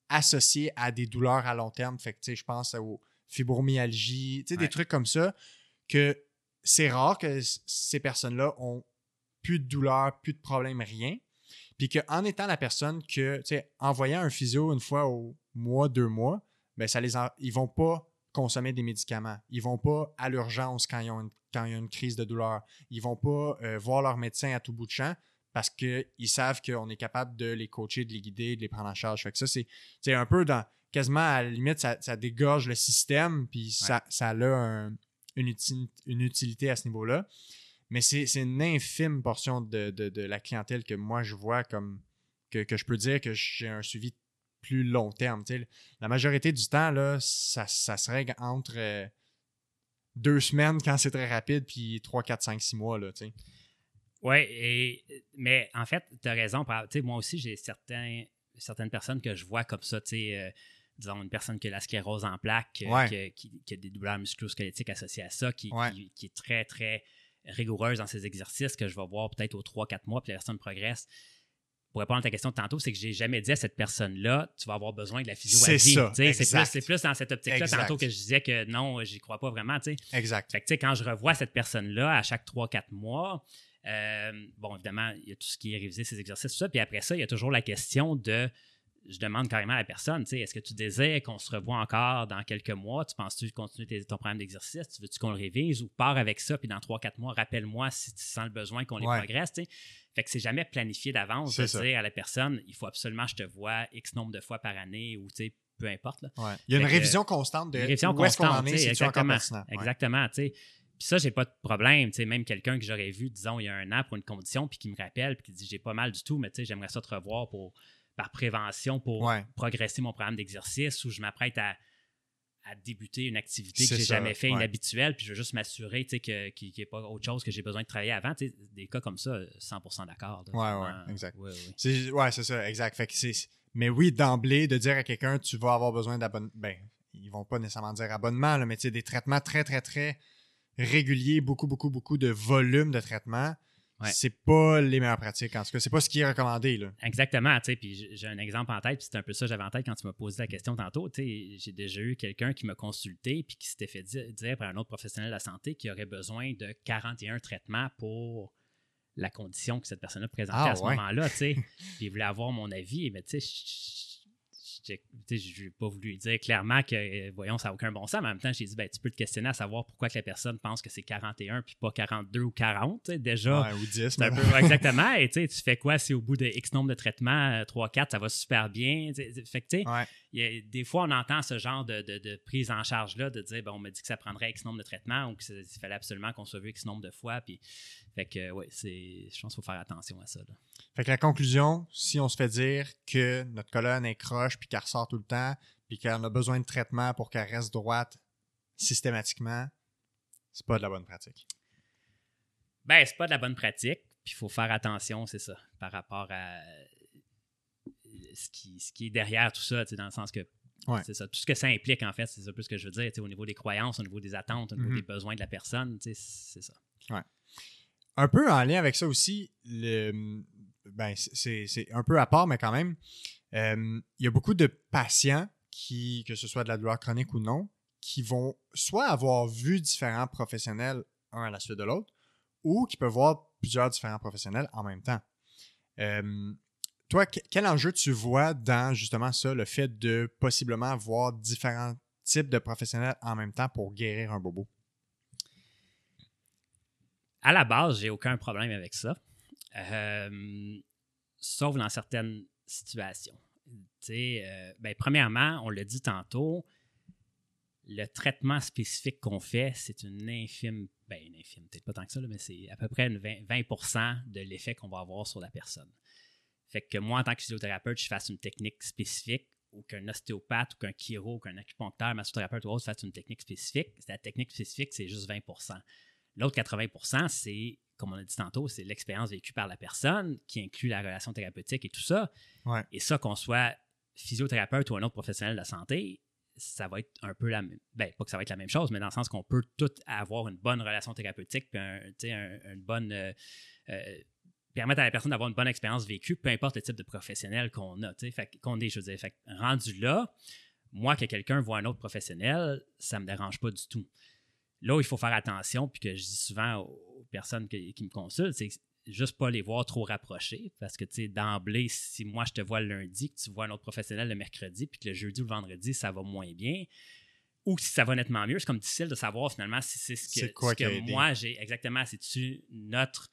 associées à des douleurs à long terme. Fait que, je pense aux fibromyalgie, tu sais, des Ouais. trucs comme ça, que c'est rare que ces personnes-là ont plus de douleurs, plus de problèmes, rien. Puis qu'en étant la personne que, tu sais, en voyant un physio une fois au mois, deux mois, ben ça les en- ils vont pas consommer des médicaments. Ils vont pas à l'urgence quand ils ont une, quand il y a une crise de douleur. Ils vont pas euh, voir leur médecin à tout bout de champ parce qu'ils savent qu'on est capable de les coacher, de les guider, de les prendre en charge. Fait que ça, c'est un peu dans quasiment à la limite, ça, ça dégorge le système, puis ça, ça a un- une utilité à ce niveau-là. Mais c'est une infime portion de, de- de la clientèle que moi je vois comme que, que je peux dire que j'ai un suivi plus long terme. La majorité du temps, là, ça, ça se règle entre euh, deux semaines quand c'est très rapide, puis 3, 4, 5, 6 mois. Là. Oui, et- mais en fait, tu as raison. Moi aussi, j'ai certains, certaines personnes que je vois comme ça. tu sais, euh, disons, une personne qui a la sclérose en plaques, euh, Ouais. qui, qui a des douleurs musculo-squelettiques associées à ça, qui, Ouais. qui- qui est très, très rigoureuse dans ses exercices, que je vais voir peut-être aux 3-4 mois, puis la personne progresse. Pour répondre à ta question de tantôt, c'est que j'ai jamais dit à cette personne-là, tu vas avoir besoin de la physio à C'est ça, C'est plus, dans cette optique-là tantôt que je disais que non, j'y crois pas vraiment. Exact. Fait que, quand je revois cette personne-là à chaque 3-4 mois, euh, bon, évidemment, il y a tout ce qui est réviser ses exercices, tout ça. Puis après ça, il y a toujours la question de. Je demande carrément à la personne, tu sais, est-ce que tu désires qu'on se revoie encore dans quelques mois? Tu penses-tu continuer tes- ton programme d'exercice? Tu veux-tu qu'on le révise ou pars avec ça? Puis dans 3-4 mois, rappelle-moi si tu sens le besoin qu'on les Ouais. progresse, tu sais. Fait que c'est jamais planifié d'avance de ça. dire à la personne, il faut absolument que je te vois X nombre de fois par année ou, tu sais, peu importe. Là. Ouais. Il y a une que- révision constante de Une révision où est-ce qu'on en constante, est, tu encore exactement. pertinent? Ouais. Exactement, tu sais. Puis ça, j'ai pas de problème. tu sais, Même quelqu'un que j'aurais vu, disons, il y a un an pour une condition, puis qui me rappelle, puis qui dit j'ai pas mal du tout, mais tu sais, j'aimerais ça te revoir pour, par prévention pour Ouais. progresser mon programme d'exercice ou je m'apprête à, à débuter une activité que j'ai jamais fait, ouais. inhabituelle, puis je veux juste m'assurer qu'il n'y ait pas autre chose que j'ai besoin de travailler avant. Des cas comme ça, 100% d'accord. Ouais, ouais, Vraiment, exact. ouais. C'est, ouais, c'est ça, exact. Fait que c'est, mais oui, d'emblée, de dire à quelqu'un, tu vas avoir besoin d'abonnement. Ben, ils vont pas nécessairement dire abonnement, là, mais des traitements très, très, très réguliers, beaucoup, beaucoup, beaucoup de volume de traitement. Ouais. C'est pas les meilleures pratiques. En tout cas, c'est pas ce qui est recommandé. Là. Exactement, tu sais, puis j'ai- un exemple en tête, puis c'est un peu ça que j'avais en tête quand tu m'as posé la question tantôt, tu sais, j'ai déjà eu quelqu'un qui m'a consulté puis qui s'était fait di- dire par un autre professionnel de la santé qu'il aurait besoin de 41 traitements pour la condition que cette personne-là présentait Ah, à ce ouais. moment-là, tu sais, puis il voulait avoir mon avis, mais tu sais, je- n'ai pas voulu lui dire clairement que, euh, voyons, ça n'a aucun bon sens, mais en même temps, j'ai dit, ben, tu peux te questionner à savoir pourquoi que la personne pense que c'est 41 puis pas 42 ou 40, tu sais, déjà, Ouais, ou 10. c'est un mais peu exactement. Et tu fais quoi si au bout de X nombre de traitements, 3-4, ça va super bien? Fait que tu sais. Ouais. des fois, on entend ce genre de, prise en charge-là, de dire, bon, on m'a dit que ça prendrait X nombre de traitements ou qu'il fallait absolument qu'on soit vu X nombre de fois. Puis, fait que, oui, je pense qu'il faut faire attention à ça. Fait que la conclusion, si on se fait dire que notre colonne est croche puis qu'elle ressort tout le temps, puis qu'elle a besoin de traitement pour qu'elle reste droite systématiquement, c'est pas de la bonne pratique. Ben, c'est pas de la bonne pratique. Puis il faut faire attention, c'est ça, par rapport à ce qui, ce qui est derrière tout ça, dans le sens que c'est ça. Tout ce que ça implique, en fait, c'est ça plus ce que je veux dire, au niveau des croyances, au niveau des attentes, au niveau des mm-hmm. besoins de la personne, c'est ça. Ouais. Un peu en lien avec ça aussi, le, ben, c'est un peu à part, mais quand même, euh, il y a beaucoup de patients qui, que ce soit de la douleur chronique ou non, qui vont soit avoir vu différents professionnels un à la suite de l'autre, ou qui peuvent voir plusieurs différents professionnels en même temps. Euh, toi, quel enjeu tu vois dans justement ça, le fait de possiblement voir différents types de professionnels en même temps pour guérir un bobo? À la base, j'ai aucun problème avec ça. Euh, sauf dans certaines situations. Euh, ben, premièrement, on l'a dit tantôt, le traitement spécifique qu'on fait, c'est une infime, ben une infime, peut-être pas tant que ça, mais c'est à peu près 20, 20 de l'effet qu'on va avoir sur la personne. Fait que moi, en tant que physiothérapeute, je fasse une technique spécifique ou qu'un ostéopathe ou qu'un chiro ou qu'un acupuncteur, massothérapeute ou autre fasse une technique spécifique. La technique spécifique, c'est juste 20 L'autre 80% c'est, comme on a dit tantôt, c'est l'expérience vécue par la personne qui inclut la relation thérapeutique et tout ça. Et ça, qu'on soit physiothérapeute ou un autre professionnel de la santé, ça va être un peu la même. Ben, pas que ça va être la même chose, mais dans le sens qu'on peut tout avoir une bonne relation thérapeutique, puis une bonne. Euh, euh, permettre à la personne d'avoir une bonne expérience vécue, peu importe le type de professionnel qu'on a. Fait, qu'on est, je veux dire, fait, rendu là, moi, que quelqu'un voit un autre professionnel, ça ne me dérange pas du tout. Là où il faut faire attention, puis que je dis souvent aux personnes qui, me consultent, c'est juste pas les voir trop rapprochés. Parce que, tu sais, d'emblée, si moi je te vois le lundi, que tu vois un autre professionnel le mercredi, puis que le jeudi ou le vendredi, ça va moins bien, ou si ça va nettement mieux, c'est comme difficile de savoir finalement si c'est ce que, ce que moi j'ai exactement. C'est-tu notre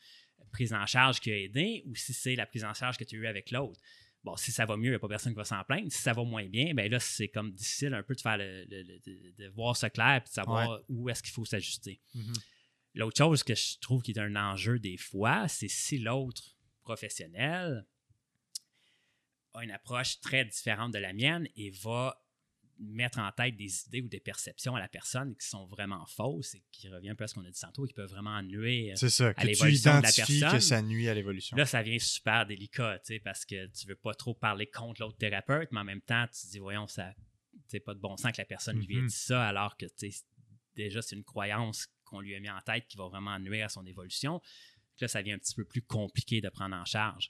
prise en charge qui a aidé ou si c'est la prise en charge que tu as eue avec l'autre. Bon, si ça va mieux, il n'y a pas personne qui va s'en plaindre. Si ça va moins bien, ben là, c'est comme difficile un peu de faire de, voir ça clair et de savoir où est-ce qu'il faut s'ajuster. Mm-hmm. L'autre chose que je trouve qui est un enjeu des fois, c'est si l'autre professionnel a une approche très différente de la mienne et va mettre en tête des idées ou des perceptions à la personne qui sont vraiment fausses et qui revient un peu à ce qu'on a dit tantôt et qui peuvent vraiment nuire à l'évolution de la personne. que ça nuit à l'évolution. Là, ça devient super délicat, parce que tu veux pas trop parler contre l'autre thérapeute, mais en même temps, tu te dis, voyons, ça c'est pas de bon sens que la personne lui ait mm-hmm. dit ça, alors que déjà, c'est une croyance qu'on lui a mis en tête qui va vraiment nuire à son évolution. Là, ça devient un petit peu plus compliqué de prendre en charge.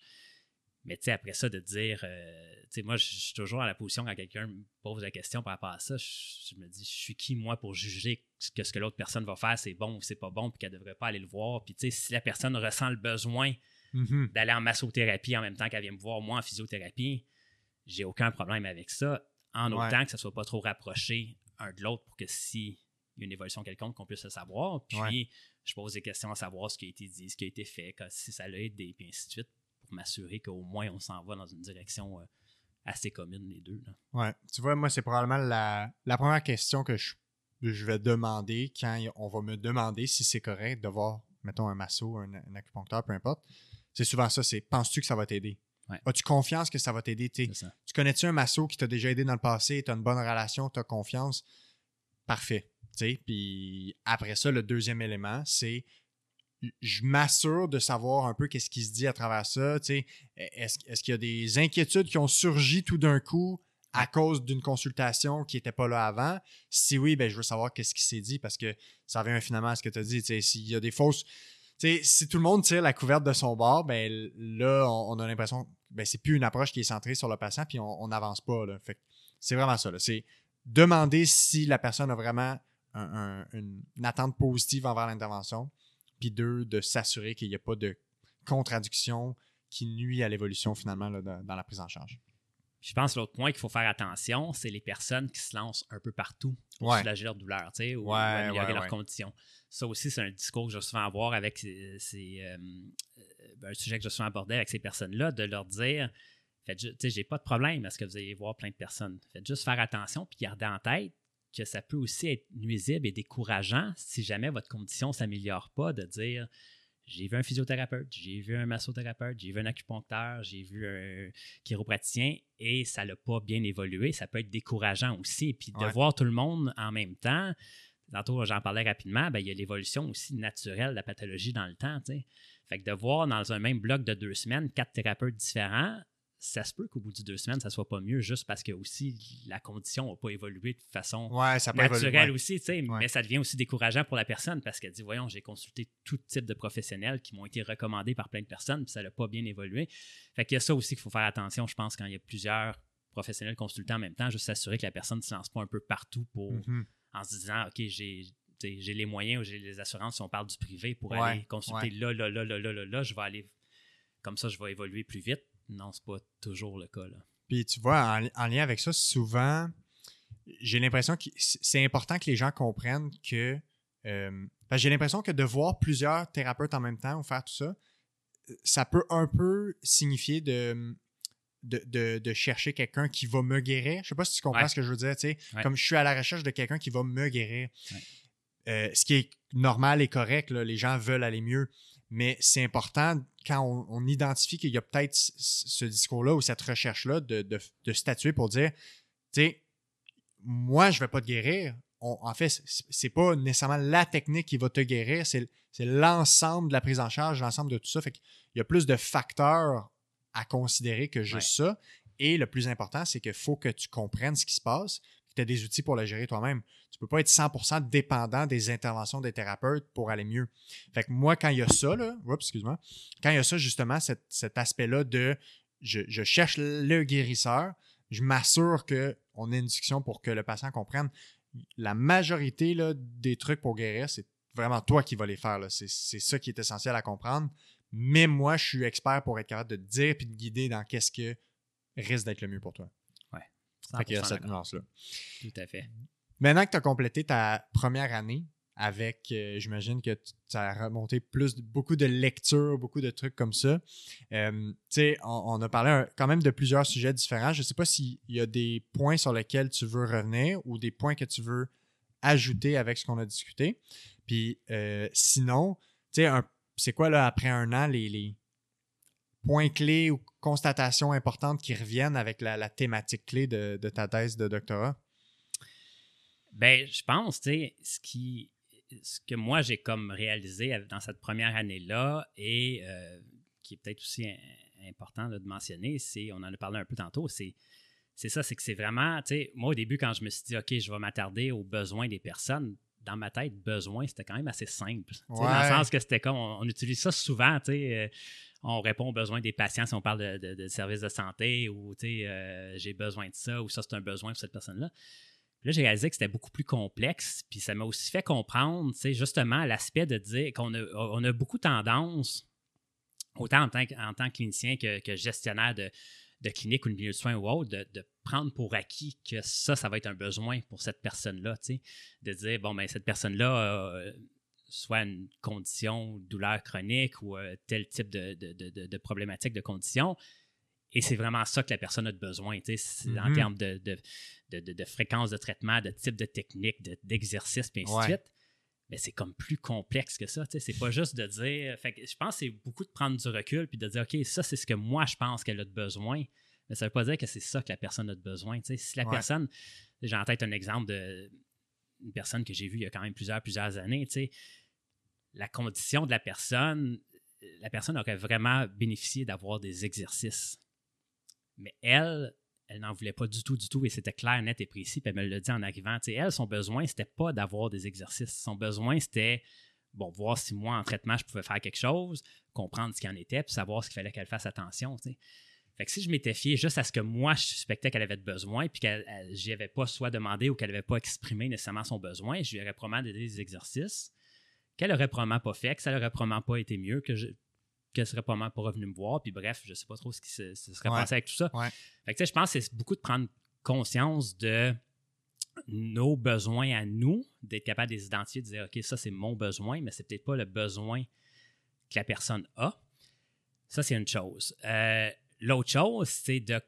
Mais tu sais, après ça, de dire, euh, tu sais, moi, je suis toujours à la position quand quelqu'un me pose la question par rapport à ça, je, me dis, je suis qui, moi, pour juger que ce que l'autre personne va faire, c'est bon ou c'est pas bon, puis qu'elle devrait pas aller le voir. Puis, tu sais, si la personne ressent le besoin mm-hmm. d'aller en massothérapie en même temps qu'elle vient me voir, moi, en physiothérapie, j'ai aucun problème avec ça, en autant que ça soit pas trop rapproché un de l'autre pour que si il y a une évolution quelconque, qu'on puisse le savoir. Puis, je pose des questions à savoir ce qui a été dit, ce qui a été fait, si ça l'a aidé, puis ainsi de suite m'assurer qu'au moins on s'en va dans une direction euh, assez commune, les deux. Là. Ouais. Tu vois, moi, c'est probablement la, première question que je, je, vais demander quand on va me demander si c'est correct de voir, mettons, un masso, un, un acupuncteur, peu importe. C'est souvent ça, c'est penses-tu que ça va t'aider? As-tu confiance que ça va t'aider? Tu connais-tu un masso qui t'a déjà aidé dans le passé, tu as une bonne relation, tu as confiance? Parfait. Puis après ça, le deuxième élément, c'est je m'assure de savoir un peu qu'est-ce qui se dit à travers ça. Est-ce est qu'il y a des inquiétudes qui ont surgi tout d'un coup à cause d'une consultation qui n'était pas là avant? Si oui, ben, je veux savoir qu'est-ce qui s'est dit parce que ça revient finalement à ce que tu as dit. S'il y a des fausses. si tout le monde tire la couverte de son bord, ben là, on, a l'impression que ben, c'est plus une approche qui est centrée sur le patient, puis on n'avance pas. c'est vraiment ça. C'est demander si la personne a vraiment une attente positive envers l'intervention puis deux, de s'assurer qu'il n'y a pas de contradiction qui nuit à l'évolution finalement dans la prise en charge. Je pense que l'autre point qu'il faut faire attention, c'est les personnes qui se lancent un peu partout pour soulager leur douleur ou, améliorer leurs conditions. Ça aussi, c'est un discours que je vais souvent avoir avec ces, euh, euh, un sujet que je souvent abordé avec ces personnes-là, de leur dire Faites tu sais, j'ai pas de problème à ce que vous ayez voir plein de personnes. Faites juste faire attention puis garder en tête que ça peut aussi être nuisible et décourageant si jamais votre condition ne s'améliore pas de dire j'ai vu un physiothérapeute, j'ai vu un massothérapeute, j'ai vu un acupuncteur, j'ai vu un chiropraticien et ça n'a pas bien évolué. Ça peut être décourageant aussi. Puis de Ouais. voir tout le monde en même temps, tantôt j'en parlais rapidement, ben, il y a l'évolution aussi naturelle de la pathologie dans le temps. Fait que de voir dans un même bloc de deux semaines quatre thérapeutes différents, ça se peut qu'au bout de deux semaines, ça soit pas mieux juste parce que aussi la condition n'a pas évolué de façon Ouais, ça peut évoluer, naturelle ouais. aussi, tu sais, Ouais. mais ça devient aussi décourageant pour la personne parce qu'elle dit voyons, j'ai consulté tout type de professionnels qui m'ont été recommandés par plein de personnes, puis ça n'a pas bien évolué. Fait qu'il y a ça aussi qu'il faut faire attention, je pense, quand il y a plusieurs professionnels consultants en même temps, juste s'assurer que la personne ne se lance pas un peu partout pour Mhm. en se disant OK, j'ai j'ai les moyens ou j'ai les assurances si on parle du privé pour Ouais, aller consulter là, là, là, là, là, là, là, je vais aller comme ça, je vais évoluer plus vite. Non, c'est pas toujours le cas. Là. Puis tu vois, en, en lien avec ça, souvent, j'ai l'impression que c'est important que les gens comprennent que. euh, que j'ai l'impression que de voir plusieurs thérapeutes en même temps ou faire tout ça, ça peut un peu signifier de. De, de- de chercher quelqu'un qui va me guérir. Je sais pas si tu comprends Ouais. ce que je veux dire. tu sais. Ouais. Comme je suis à la recherche de quelqu'un qui va me guérir. Ouais. Euh, ce qui est normal et correct, là, les gens veulent aller mieux. Mais c'est important quand on, on identifie qu'il y a peut-être ce discours-là ou cette recherche-là de, de, de statuer pour dire, tu sais, moi, je ne vais pas te guérir. On- en fait, c'est- pas nécessairement la technique qui va te guérir, c'est l'ensemble de la prise en charge, l'ensemble de tout ça. Fait qu'il y a plus de facteurs à considérer que juste ça. Et le plus important, c'est qu'il faut que tu comprennes ce qui se passe, tu as des outils pour le gérer toi-même. Tu peux pas être 100% dépendant des interventions des thérapeutes pour aller mieux. Fait que moi, quand il y a ça, là, excuse-moi, quand il y a ça, justement, cet, aspect-là de je, cherche le guérisseur, je m'assure qu'on ait une discussion pour que le patient comprenne. La majorité là, des trucs pour guérir, c'est vraiment toi qui vas les faire. c'est ça qui est essentiel à comprendre. Mais moi, je suis expert pour être capable de te dire puis de guider dans qu'est-ce que risque d'être le mieux pour toi. Fait qu'il y a 100% cette nuance-là. Tout à fait. Maintenant que tu as complété ta première année avec, euh, j'imagine que tu as remonté plus, beaucoup de lectures, beaucoup de trucs comme ça. Euh, tu sais, on, on a parlé un- quand même de plusieurs sujets différents. Je ne sais pas s'il y a des points sur lesquels tu veux revenir ou des points que tu veux ajouter avec ce qu'on a discuté. Puis euh, sinon, tu sais, c'est quoi là, après un an, les, les points clés ou constatations importantes qui reviennent avec la, thématique clé de, ta thèse de doctorat? Ben, je pense, tu sais, ce. Ce que moi j'ai comme réalisé dans cette première année-là et euh, qui est peut-être aussi important de mentionner, c'est, on en a parlé un peu tantôt, c'est, c'est ça, c'est que c'est vraiment, tu sais, moi au début quand je me suis dit, OK, je vais m'attarder aux besoins des personnes, dans ma tête, besoin, c'était quand même assez simple. Dans le sens que c'était comme, on, on utilise ça souvent, tu sais, euh, on répond aux besoins des patients si on parle de, de- de services de santé ou, tu sais, euh, j'ai besoin de ça ou ça c'est un besoin pour cette personne-là. Puis Là, j'ai réalisé que c'était beaucoup plus complexe, puis ça m'a aussi fait comprendre, tu sais, justement, l'aspect de dire qu'on a, on a beaucoup tendance, autant en tant que, en tant que clinicien que, que gestionnaire de, de clinique ou de milieu de soins ou autre, de, de prendre pour acquis que ça, ça va être un besoin pour cette personne-là, tu sais, de dire, bon, ben cette personne-là a euh, soit une condition, douleur chronique ou euh, tel type de, de, de- problématique, de condition, et c'est vraiment ça que la personne a de besoin, tu sais, c'est en Mhm. termes de, fréquence de traitement, de type de technique, de- d'exercice, puis ainsi Ouais. de suite. Mais c'est comme plus complexe que ça. C'est pas juste de dire. Fait que je pense que c'est beaucoup de prendre du recul puis de dire OK, ça, c'est ce que moi je pense qu'elle a de besoin. Mais ça veut pas dire que c'est ça que la personne a de besoin. Si la Ouais. personne. J'ai en tête un exemple de une personne que j'ai vue il y a quand même plusieurs, plusieurs années. La condition de la personne, la personne aurait vraiment bénéficié d'avoir des exercices. Mais elle, elle n'en voulait pas du tout, du tout, et c'était clair, net et précis, elle me l'a dit en arrivant. Tu sais, elle, son besoin, c'était pas d'avoir des exercices. Son besoin, c'était, bon, voir si moi, en traitement, je pouvais faire quelque chose, comprendre ce qu'il en était, puis savoir ce qu'il fallait qu'elle fasse attention. Fait que si je m'étais fié juste à ce que moi, je suspectais qu'elle avait de besoin, puis qu'elle n'y avais pas soit demandé ou qu'elle n'avait pas exprimé nécessairement son besoin, je lui aurais probablement donné des exercices qu'elle aurait probablement pas fait, que ça n'aurait probablement pas été mieux, que je qu'elle serait probablement pas revenue me voir, puis bref, je sais pas trop ce qui se, se serait Ouais. passé avec tout ça. Ouais. Fait que, tu sais, je pense que c'est beaucoup de prendre conscience de nos besoins à nous, d'être capable de les identifier, de dire, OK, ça, c'est mon besoin, mais c'est peut-être pas le besoin que la personne a. Ça, c'est une chose. Euh, l'autre chose, c'est de,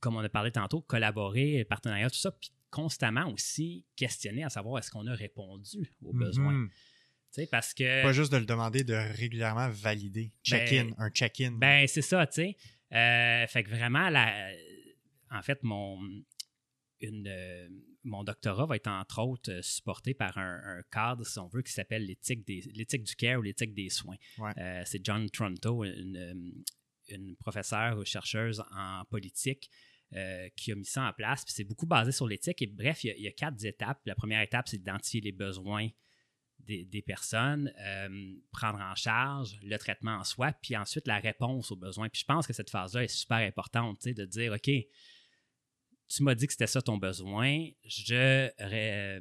comme on a parlé tantôt, collaborer, partenariat, tout ça, puis constamment aussi questionner à savoir est-ce qu'on a répondu aux besoins. Mhm. Tu sais, parce que. Pas juste de le demander, de régulièrement valider. Check-in, un check-in. Ben, c'est ça, tu sais. Euh, fait que vraiment, la, en fait, mon, une, euh, mon doctorat va être entre autres supporté par un, un cadre, si on veut, qui s'appelle l'éthique, du care ou l'éthique des soins. Ouais. Euh, c'est John Tronto, une, euh, une professeure ou chercheuse en politique. euh, qui a mis ça en place. Puis c'est beaucoup basé sur l'éthique. Et bref, il y, a, il y a quatre étapes. La première étape, c'est d'identifier les besoins des, des personnes, euh, prendre en charge le traitement en soi, puis ensuite la réponse aux besoins. Puis je pense que cette phase-là est super importante, tu sais, de dire, OK, tu m'as dit que c'était ça ton besoin, je, ré-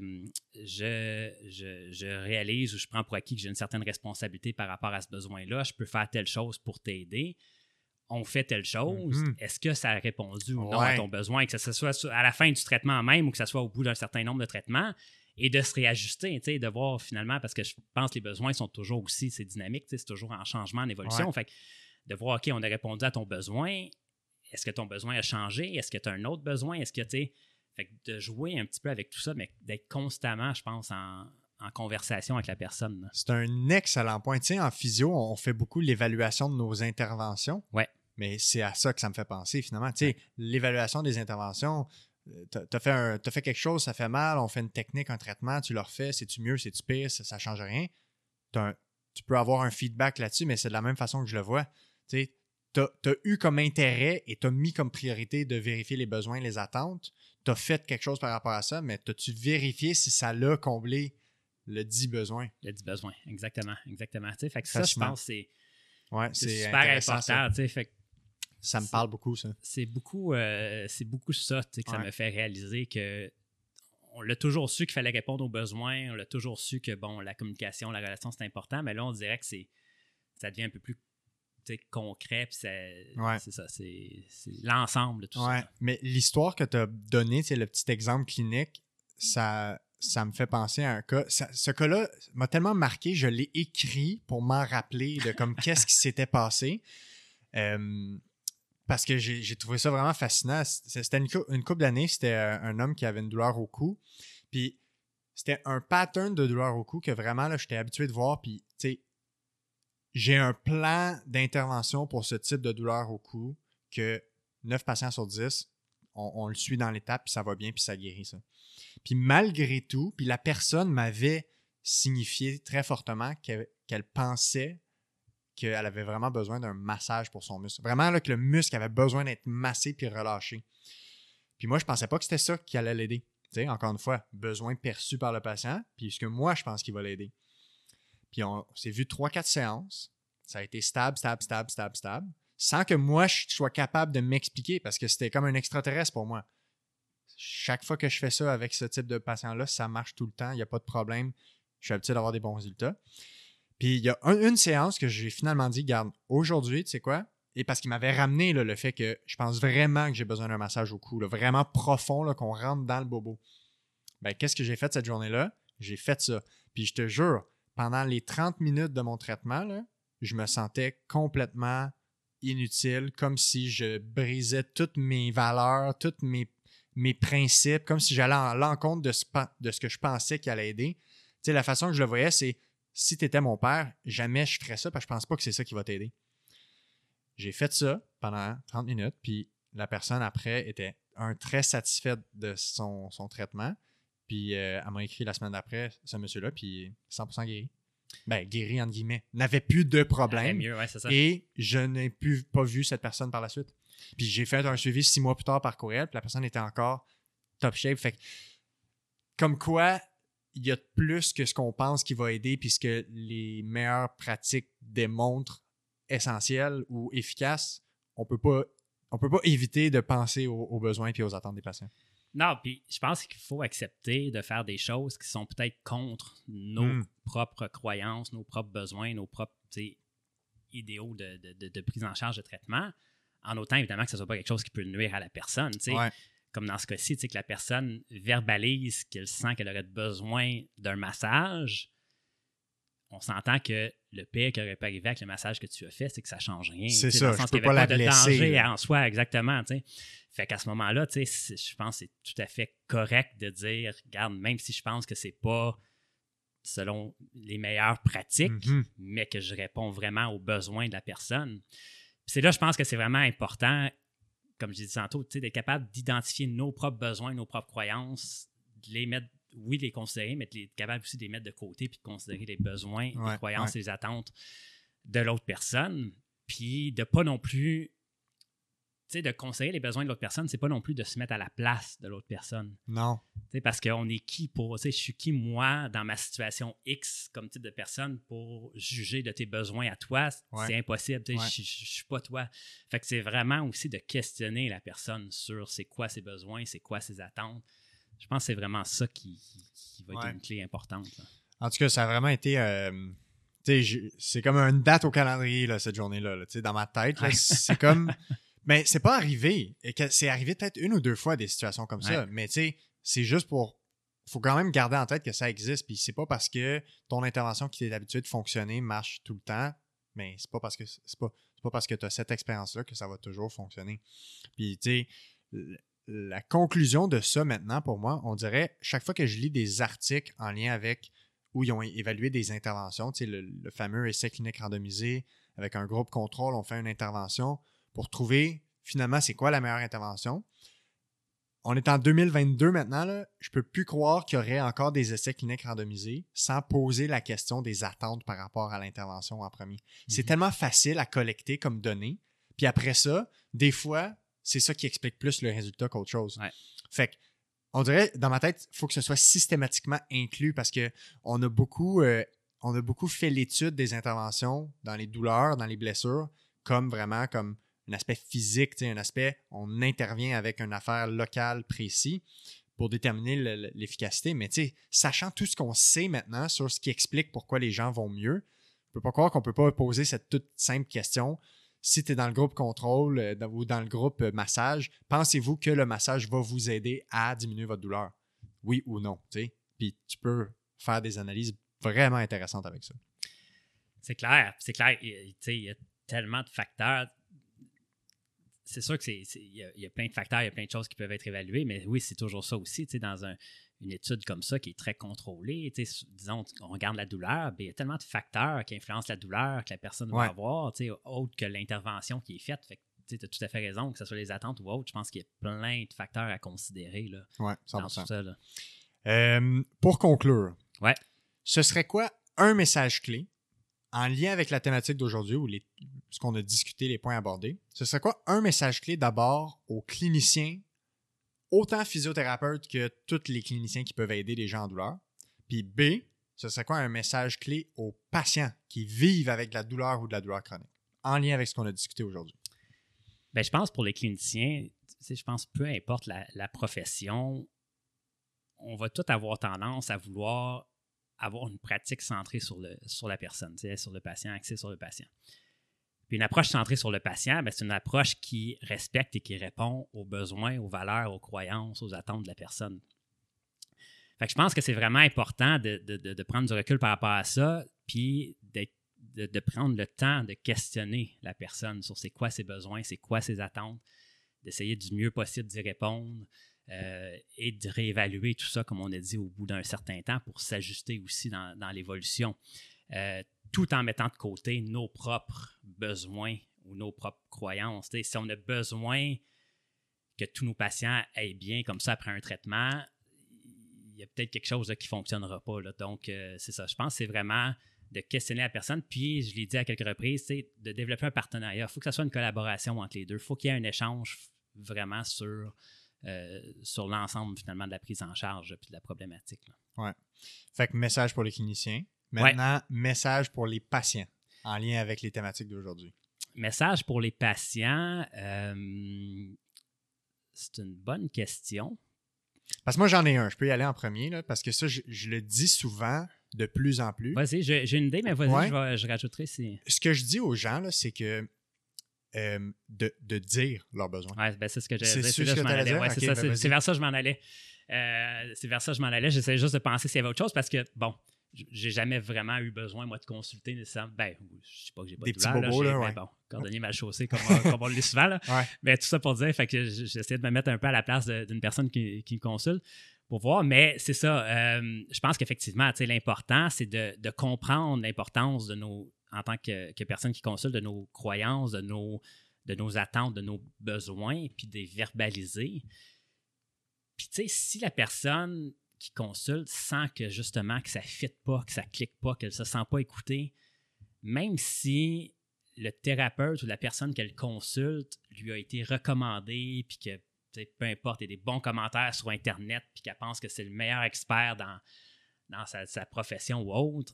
je, je, je réalise ou je prends pour acquis que j'ai une certaine responsabilité par rapport à ce besoin-là, je peux faire telle chose pour t'aider. On fait telle chose. Mhm. Est-ce que ça a répondu ou non à ton besoin, que ce soit à la fin du traitement même ou que ce soit au bout d'un certain nombre de traitements? Et de se réajuster, tu sais, de voir finalement, parce que je pense que les besoins sont toujours aussi, c'est dynamique, c'est toujours en changement, en évolution. Ouais. Fait que de voir, OK, on a répondu à ton besoin, est-ce que ton besoin a changé? Est-ce que tu as un autre besoin? Est-ce que, tu fait que de jouer un petit peu avec tout ça, mais d'être constamment, je pense, en, en conversation avec la personne. C'est un excellent point. Tu sais, en physio, on fait beaucoup l'évaluation de nos interventions. Ouais. Mais c'est à ça que ça me fait penser, finalement. Tu sais, l'évaluation des interventions, t'as as fait, un- t'as fait quelque chose, ça fait mal, on fait une technique, un traitement, tu le refais, c'est-tu mieux, c'est-tu pire, ça, ça change rien. Un- tu peux avoir un feedback là-dessus, mais c'est de la même façon que je le vois. Tu as eu comme intérêt et t'as mis comme priorité de vérifier les besoins, les attentes. T'as fait quelque chose par rapport à ça, mais t'as-tu vérifié si ça l'a comblé le dit besoin? Le dit besoin. Exactement. Exactement. Tu fait que ça, je pense, c'est Ouais, super important. tu fait que Ça me parle beaucoup, ça. c'est beaucoup, euh, c'est beaucoup ça que ça me fait réaliser que on l'a toujours su qu'il fallait répondre aux besoins, on l'a toujours su que bon, la communication, la relation, c'est important, mais là, on dirait que c'est ça devient un peu plus concret, puis c'est Ouais. ça, c'est l'ensemble de tout Ouais, ça. mais l'histoire que tu as donnée, c'est le petit exemple clinique, ça, ça me fait penser à un cas. ça- ce cas-là m'a tellement marqué, je l'ai écrit pour m'en rappeler de comme qu'est-ce qui s'était passé. Euh, parce que j'ai trouvé ça vraiment fascinant. C'était une, une couple d'années, c'était euh, un homme qui avait une douleur au cou. Puis c'était un pattern de douleur au cou que vraiment, là, j'étais habitué de voir. Puis, tu sais, j'ai un plan d'intervention pour ce type de douleur au cou que 9 patients sur 10, on, le suit dans l'étape, puis ça va bien, puis ça guérit ça. Puis malgré tout, puis la personne m'avait signifié très fortement qu'elle pensait qu'elle avait vraiment besoin d'un massage pour son muscle. Vraiment là, que le muscle avait besoin d'être massé puis relâché. Puis moi, je pensais pas que c'était ça qui allait l'aider. Encore une fois, besoin perçu par le patient, puis ce que moi, je pense qu'il va l'aider. Puis on, on s'est vu 3-4 séances. Ça a été stable, stable, stable, stable, stable. Sans que moi, je sois capable de m'expliquer parce que c'était comme un extraterrestre pour moi. Chaque fois que je fais ça avec ce type de patient-là, ça marche tout le temps. Il n'y a pas de problème. Je suis habitué d'avoir des bons résultats. Puis il y a un- une séance que j'ai finalement dit, garde, aujourd'hui, tu sais quoi? Et parce qu'il m'avait ramené le fait que je pense vraiment que j'ai besoin d'un massage au cou, là, vraiment profond, qu'on rentre dans le bobo. Ben, qu'est-ce que j'ai fait cette journée-là? J'ai fait ça. Puis je te jure, pendant les 30 minutes de mon traitement, je me sentais complètement inutile, comme si je brisais toutes mes valeurs, tous mes, principes, comme si j'allais à l'encontre de ce, de ce que je pensais qui allait aider. Tu sais, la façon que je le voyais, c'est si tu étais mon père, jamais je ferais ça parce que je pense pas que c'est ça qui va t'aider. J'ai fait ça pendant 30 minutes, puis la personne après était un très satisfaite de son, son traitement. Puis euh, elle m'a écrit la semaine d'après, ce monsieur-là, puis 100% guéri. Ben, guéri entre guillemets. N'avait plus de problème. mieux, ouais, c'est ça. Et je n'ai plus pas vu cette personne par la suite. Puis j'ai fait un suivi six mois plus tard par courriel, puis la personne était encore top shape. Fait que, comme quoi, il y a plus que ce qu'on pense qui va aider, puis ce que les meilleures pratiques démontrent essentiel ou efficace, on peut pas, on peut pas éviter de penser aux, aux besoins et aux attentes des patients. Non, puis je pense qu'il faut accepter de faire des choses qui sont peut-être contre nos Mm. propres croyances, nos propres besoins, nos propres idéaux de, de- prise en charge de traitement, en autant évidemment que ce ne soit pas quelque chose qui peut nuire à la personne. Ouais. Comme dans ce cas-ci, tu sais, que la personne verbalise qu'elle sent qu'elle aurait besoin d'un massage, on s'entend que le pire qui aurait pu arriver avec le massage que tu as fait, c'est que ça change rien. C'est ça, je peux pas pas la de blesser, danger en soi, exactement. tu sais. Fait qu'à ce moment-là, tu sais, c'est- je pense que c'est tout à fait correct de dire, regarde, même si je pense que c'est pas selon les meilleures pratiques, Mhm. mais que je réponds vraiment aux besoins de la personne. C'est là, je pense que c'est vraiment important, comme je disais tantôt, tu sais, d'être capable d'identifier nos propres besoins, nos propres croyances, de les mettre, oui, de les considérer, mais d'être capable aussi de les mettre de côté puis de considérer les besoins, Ouais, les croyances ouais. et les attentes de l'autre personne. Puis de pas non plus, sais, de considérer les besoins de l'autre personne, c'est pas non plus de se mettre à la place de l'autre personne. Non. Tu sais, parce qu'on est qui pour, tu sais, je suis qui moi dans ma situation X comme type de personne pour juger de tes besoins à toi, Ouais. c'est impossible, tu sais, Ouais. je, je suis pas toi. Fait que c'est vraiment aussi de questionner la personne sur c'est quoi ses besoins, c'est quoi ses attentes. Je pense que c'est vraiment ça qui, qui va être Ouais. une clé importante. là. En tout cas, ça a vraiment été. euh, c'est comme une date au calendrier, là, cette journée-là. là, dans ma tête, Ouais. c'est comme. Mais c'est pas arrivé. C'est arrivé peut-être une ou deux fois des situations comme ça. Mais tu sais, c'est juste pour. faut quand même garder en tête que ça existe. Puis c'est pas parce que ton intervention qui est habituée de fonctionner marche tout le temps. Mais c'est pas parce que c'est pas, c'est pas parce que tu as cette expérience-là que ça va toujours fonctionner. Puis tu sais, la conclusion de ça maintenant pour moi, on dirait chaque fois que je lis des articles en lien avec où ils ont évalué des interventions, tu sais, le, le fameux essai clinique randomisé avec un groupe contrôle, on fait une intervention pour trouver finalement c'est quoi la meilleure intervention. On est en 2022 maintenant, là, je peux plus croire qu'il y aurait encore des essais cliniques randomisés sans poser la question des attentes par rapport à l'intervention en premier. C'est Mhm. tellement facile à collecter comme données. Puis après ça, des fois, c'est ça qui explique plus le résultat qu'autre chose. Ouais. Fait que, on dirait, dans ma tête, il faut que ce soit systématiquement inclus parce que on a beaucoup, euh, on a beaucoup fait l'étude des interventions dans les douleurs, dans les blessures, comme vraiment comme un aspect physique, un aspect, on intervient avec une affaire locale précis pour déterminer le- le- l'efficacité. Mais sachant tout ce qu'on sait maintenant sur ce qui explique pourquoi les gens vont mieux, je peux pas croire qu'on peut pas poser cette toute simple question. Si tu es dans le groupe contrôle euh, ou dans le groupe euh, massage, pensez-vous que le massage va vous aider à diminuer votre douleur? Oui ou non? Puis tu peux faire des analyses vraiment intéressantes avec ça. C'est clair, c'est clair. Il y a tellement de facteurs. C'est sûr que c'est, c'est- il, y a, y a plein de facteurs, il y a plein de choses qui peuvent être évaluées, mais oui, c'est toujours ça aussi. Tu sais, dans un- une étude comme ça qui est très contrôlée, tu sais, disons, on regarde la douleur, ben, il y a tellement de facteurs qui influencent la douleur que la personne Ouais. va avoir, tu sais, autre que l'intervention qui est faite. Fait que, tu as tout à fait raison, que ce soit les attentes ou autre. Je pense qu'il y a plein de facteurs à considérer là, Ouais, dans 100%. tout ça. là. Euh, pour conclure, Ouais. ce serait quoi un message clé en lien avec la thématique d'aujourd'hui ou ce qu'on a discuté, les points abordés? Ce serait quoi un message clé d'abord aux cliniciens, autant physiothérapeutes que tous les cliniciens qui peuvent aider les gens en douleur? Puis B, ce serait quoi un message clé aux patients qui vivent avec de la douleur ou de la douleur chronique en lien avec ce qu'on a discuté aujourd'hui? Ben, je pense pour les cliniciens, je pense peu importe la, la profession, on va tous avoir tendance à vouloir avoir une pratique centrée sur, le, sur la personne, sur le patient, axée sur le patient. Puis une approche centrée sur le patient, ben, c'est une approche qui respecte et qui répond aux besoins, aux valeurs, aux croyances, aux attentes de la personne. Fait que je pense que c'est vraiment important de, de- de- prendre du recul par rapport à ça, puis de, de prendre le temps de questionner la personne sur c'est quoi ses besoins, c'est quoi ses attentes, d'essayer du mieux possible d'y répondre euh, et de réévaluer tout ça, comme on a dit, au bout d'un certain temps pour s'ajuster aussi dans, l'évolution, Euh, tout en mettant de côté nos propres besoins ou nos propres croyances. Si on a besoin que tous nos patients aillent bien comme ça après un traitement, il y a peut-être quelque chose qui ne fonctionnera pas. là. Donc, euh, c'est ça. Je pense que c'est vraiment de questionner la personne. Puis, je l'ai dit à quelques reprises, c'est de développer un partenariat. Il faut que ce soit une collaboration entre les deux. Il faut qu'il y ait un échange vraiment sur, euh, sur l'ensemble, finalement, de la prise en charge puis de la problématique. là. Fait que message pour les cliniciens. Maintenant, message pour les patients en lien avec les thématiques d'aujourd'hui. Message pour les patients, euh, c'est une bonne question. Parce que moi, j'en ai un. Je peux y aller en premier, là, parce que ça, je, je le dis souvent de plus en plus. Vas-y, j'ai une idée, mais vas-y, Ouais. je, je rajouterai si. Ce que je dis aux gens, là, c'est que euh, de, de dire leurs besoins. Ouais, ben, c'est ce que j'allais dire. ce? Ouais, c'est ben vers ça que je m'en allais. Euh, c'est vers ça que je m'en allais. J'essayais juste de penser s'il y avait autre chose parce que, bon, j'ai jamais vraiment eu besoin, moi, de consulter nécessairement. Ben, je sais pas que j'ai pas Des de petits douleur, bobos, j'ai- là, mais ouais. bon, cordonnier mal chaussé, comme, on- comme on le dit souvent. là. Ouais. Mais tout ça pour dire, fait que j- j'essaie de me mettre un peu à la place d'une personne qui, qui me consulte pour voir. Mais c'est ça. euh, je pense qu'effectivement, tu sais, l'important, c'est de, de comprendre l'importance de nos, en tant que, personne qui consulte, de nos croyances, de nos, attentes, de nos besoins, puis de verbaliser. Puis, tu sais, si la personne qui consulte sent que justement que ça ne fit pas, que ça clique pas, qu'elle ne se sent pas écoutée, même si le thérapeute ou la personne qu'elle consulte lui a été recommandé, puis que peu importe, il y a des bons commentaires sur Internet, puis qu'elle pense que c'est le meilleur expert dans, sa profession ou autre,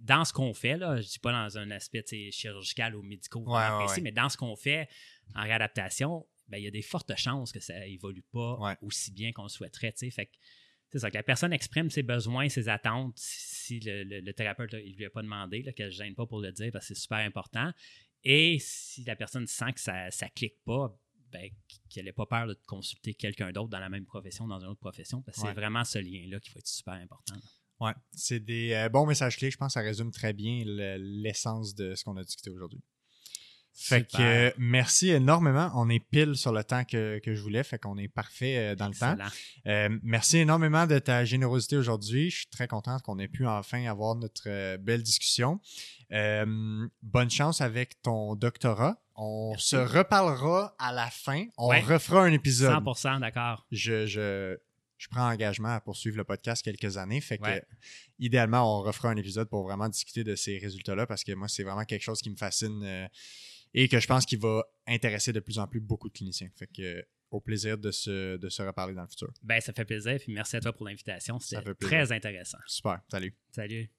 dans ce qu'on fait, là, je ne dis pas dans un aspect chirurgical ou médical Ouais, ouais, précis, ouais. mais dans ce qu'on fait en réadaptation, ben, il y a des fortes chances que ça évolue pas aussi bien qu'on le souhaiterait. Fait que c'est ça, que la personne exprime ses besoins, ses attentes, si le, le- le thérapeute ne lui a pas demandé, là, qu'elle ne gêne pas pour le dire parce que c'est super important. Et si la personne sent que ça ne clique pas, ben, qu'elle n'ait pas peur de consulter quelqu'un d'autre dans la même profession, dans une autre profession, parce que Ouais. c'est vraiment ce lien-là qui va être super important. Ouais, c'est des euh, bons messages clés. Je pense que ça résume très bien le- l'essence de ce qu'on a discuté aujourd'hui. Fait que euh, merci énormément. On est pile sur le temps que, que je voulais, fait qu'on est parfait euh, dans le temps. Merci énormément de ta générosité aujourd'hui. Je suis très content qu'on ait pu enfin avoir notre belle discussion. Bonne chance avec ton doctorat. On Merci. se reparlera à la fin. On Ouais. refera un épisode. 100% d'accord. je, je, je prends engagement à poursuivre le podcast quelques années. Fait que, Ouais. idéalement, on refera un épisode pour vraiment discuter de ces résultats-là parce que moi, c'est vraiment quelque chose qui me fascine euh, et que je pense qu'il va intéresser de plus en plus beaucoup de cliniciens. Fait que, euh, au plaisir de se, de se reparler dans le futur. Ben, ça fait plaisir. Puis merci à toi pour l'invitation. C'était très intéressant. Super. Salut. Salut.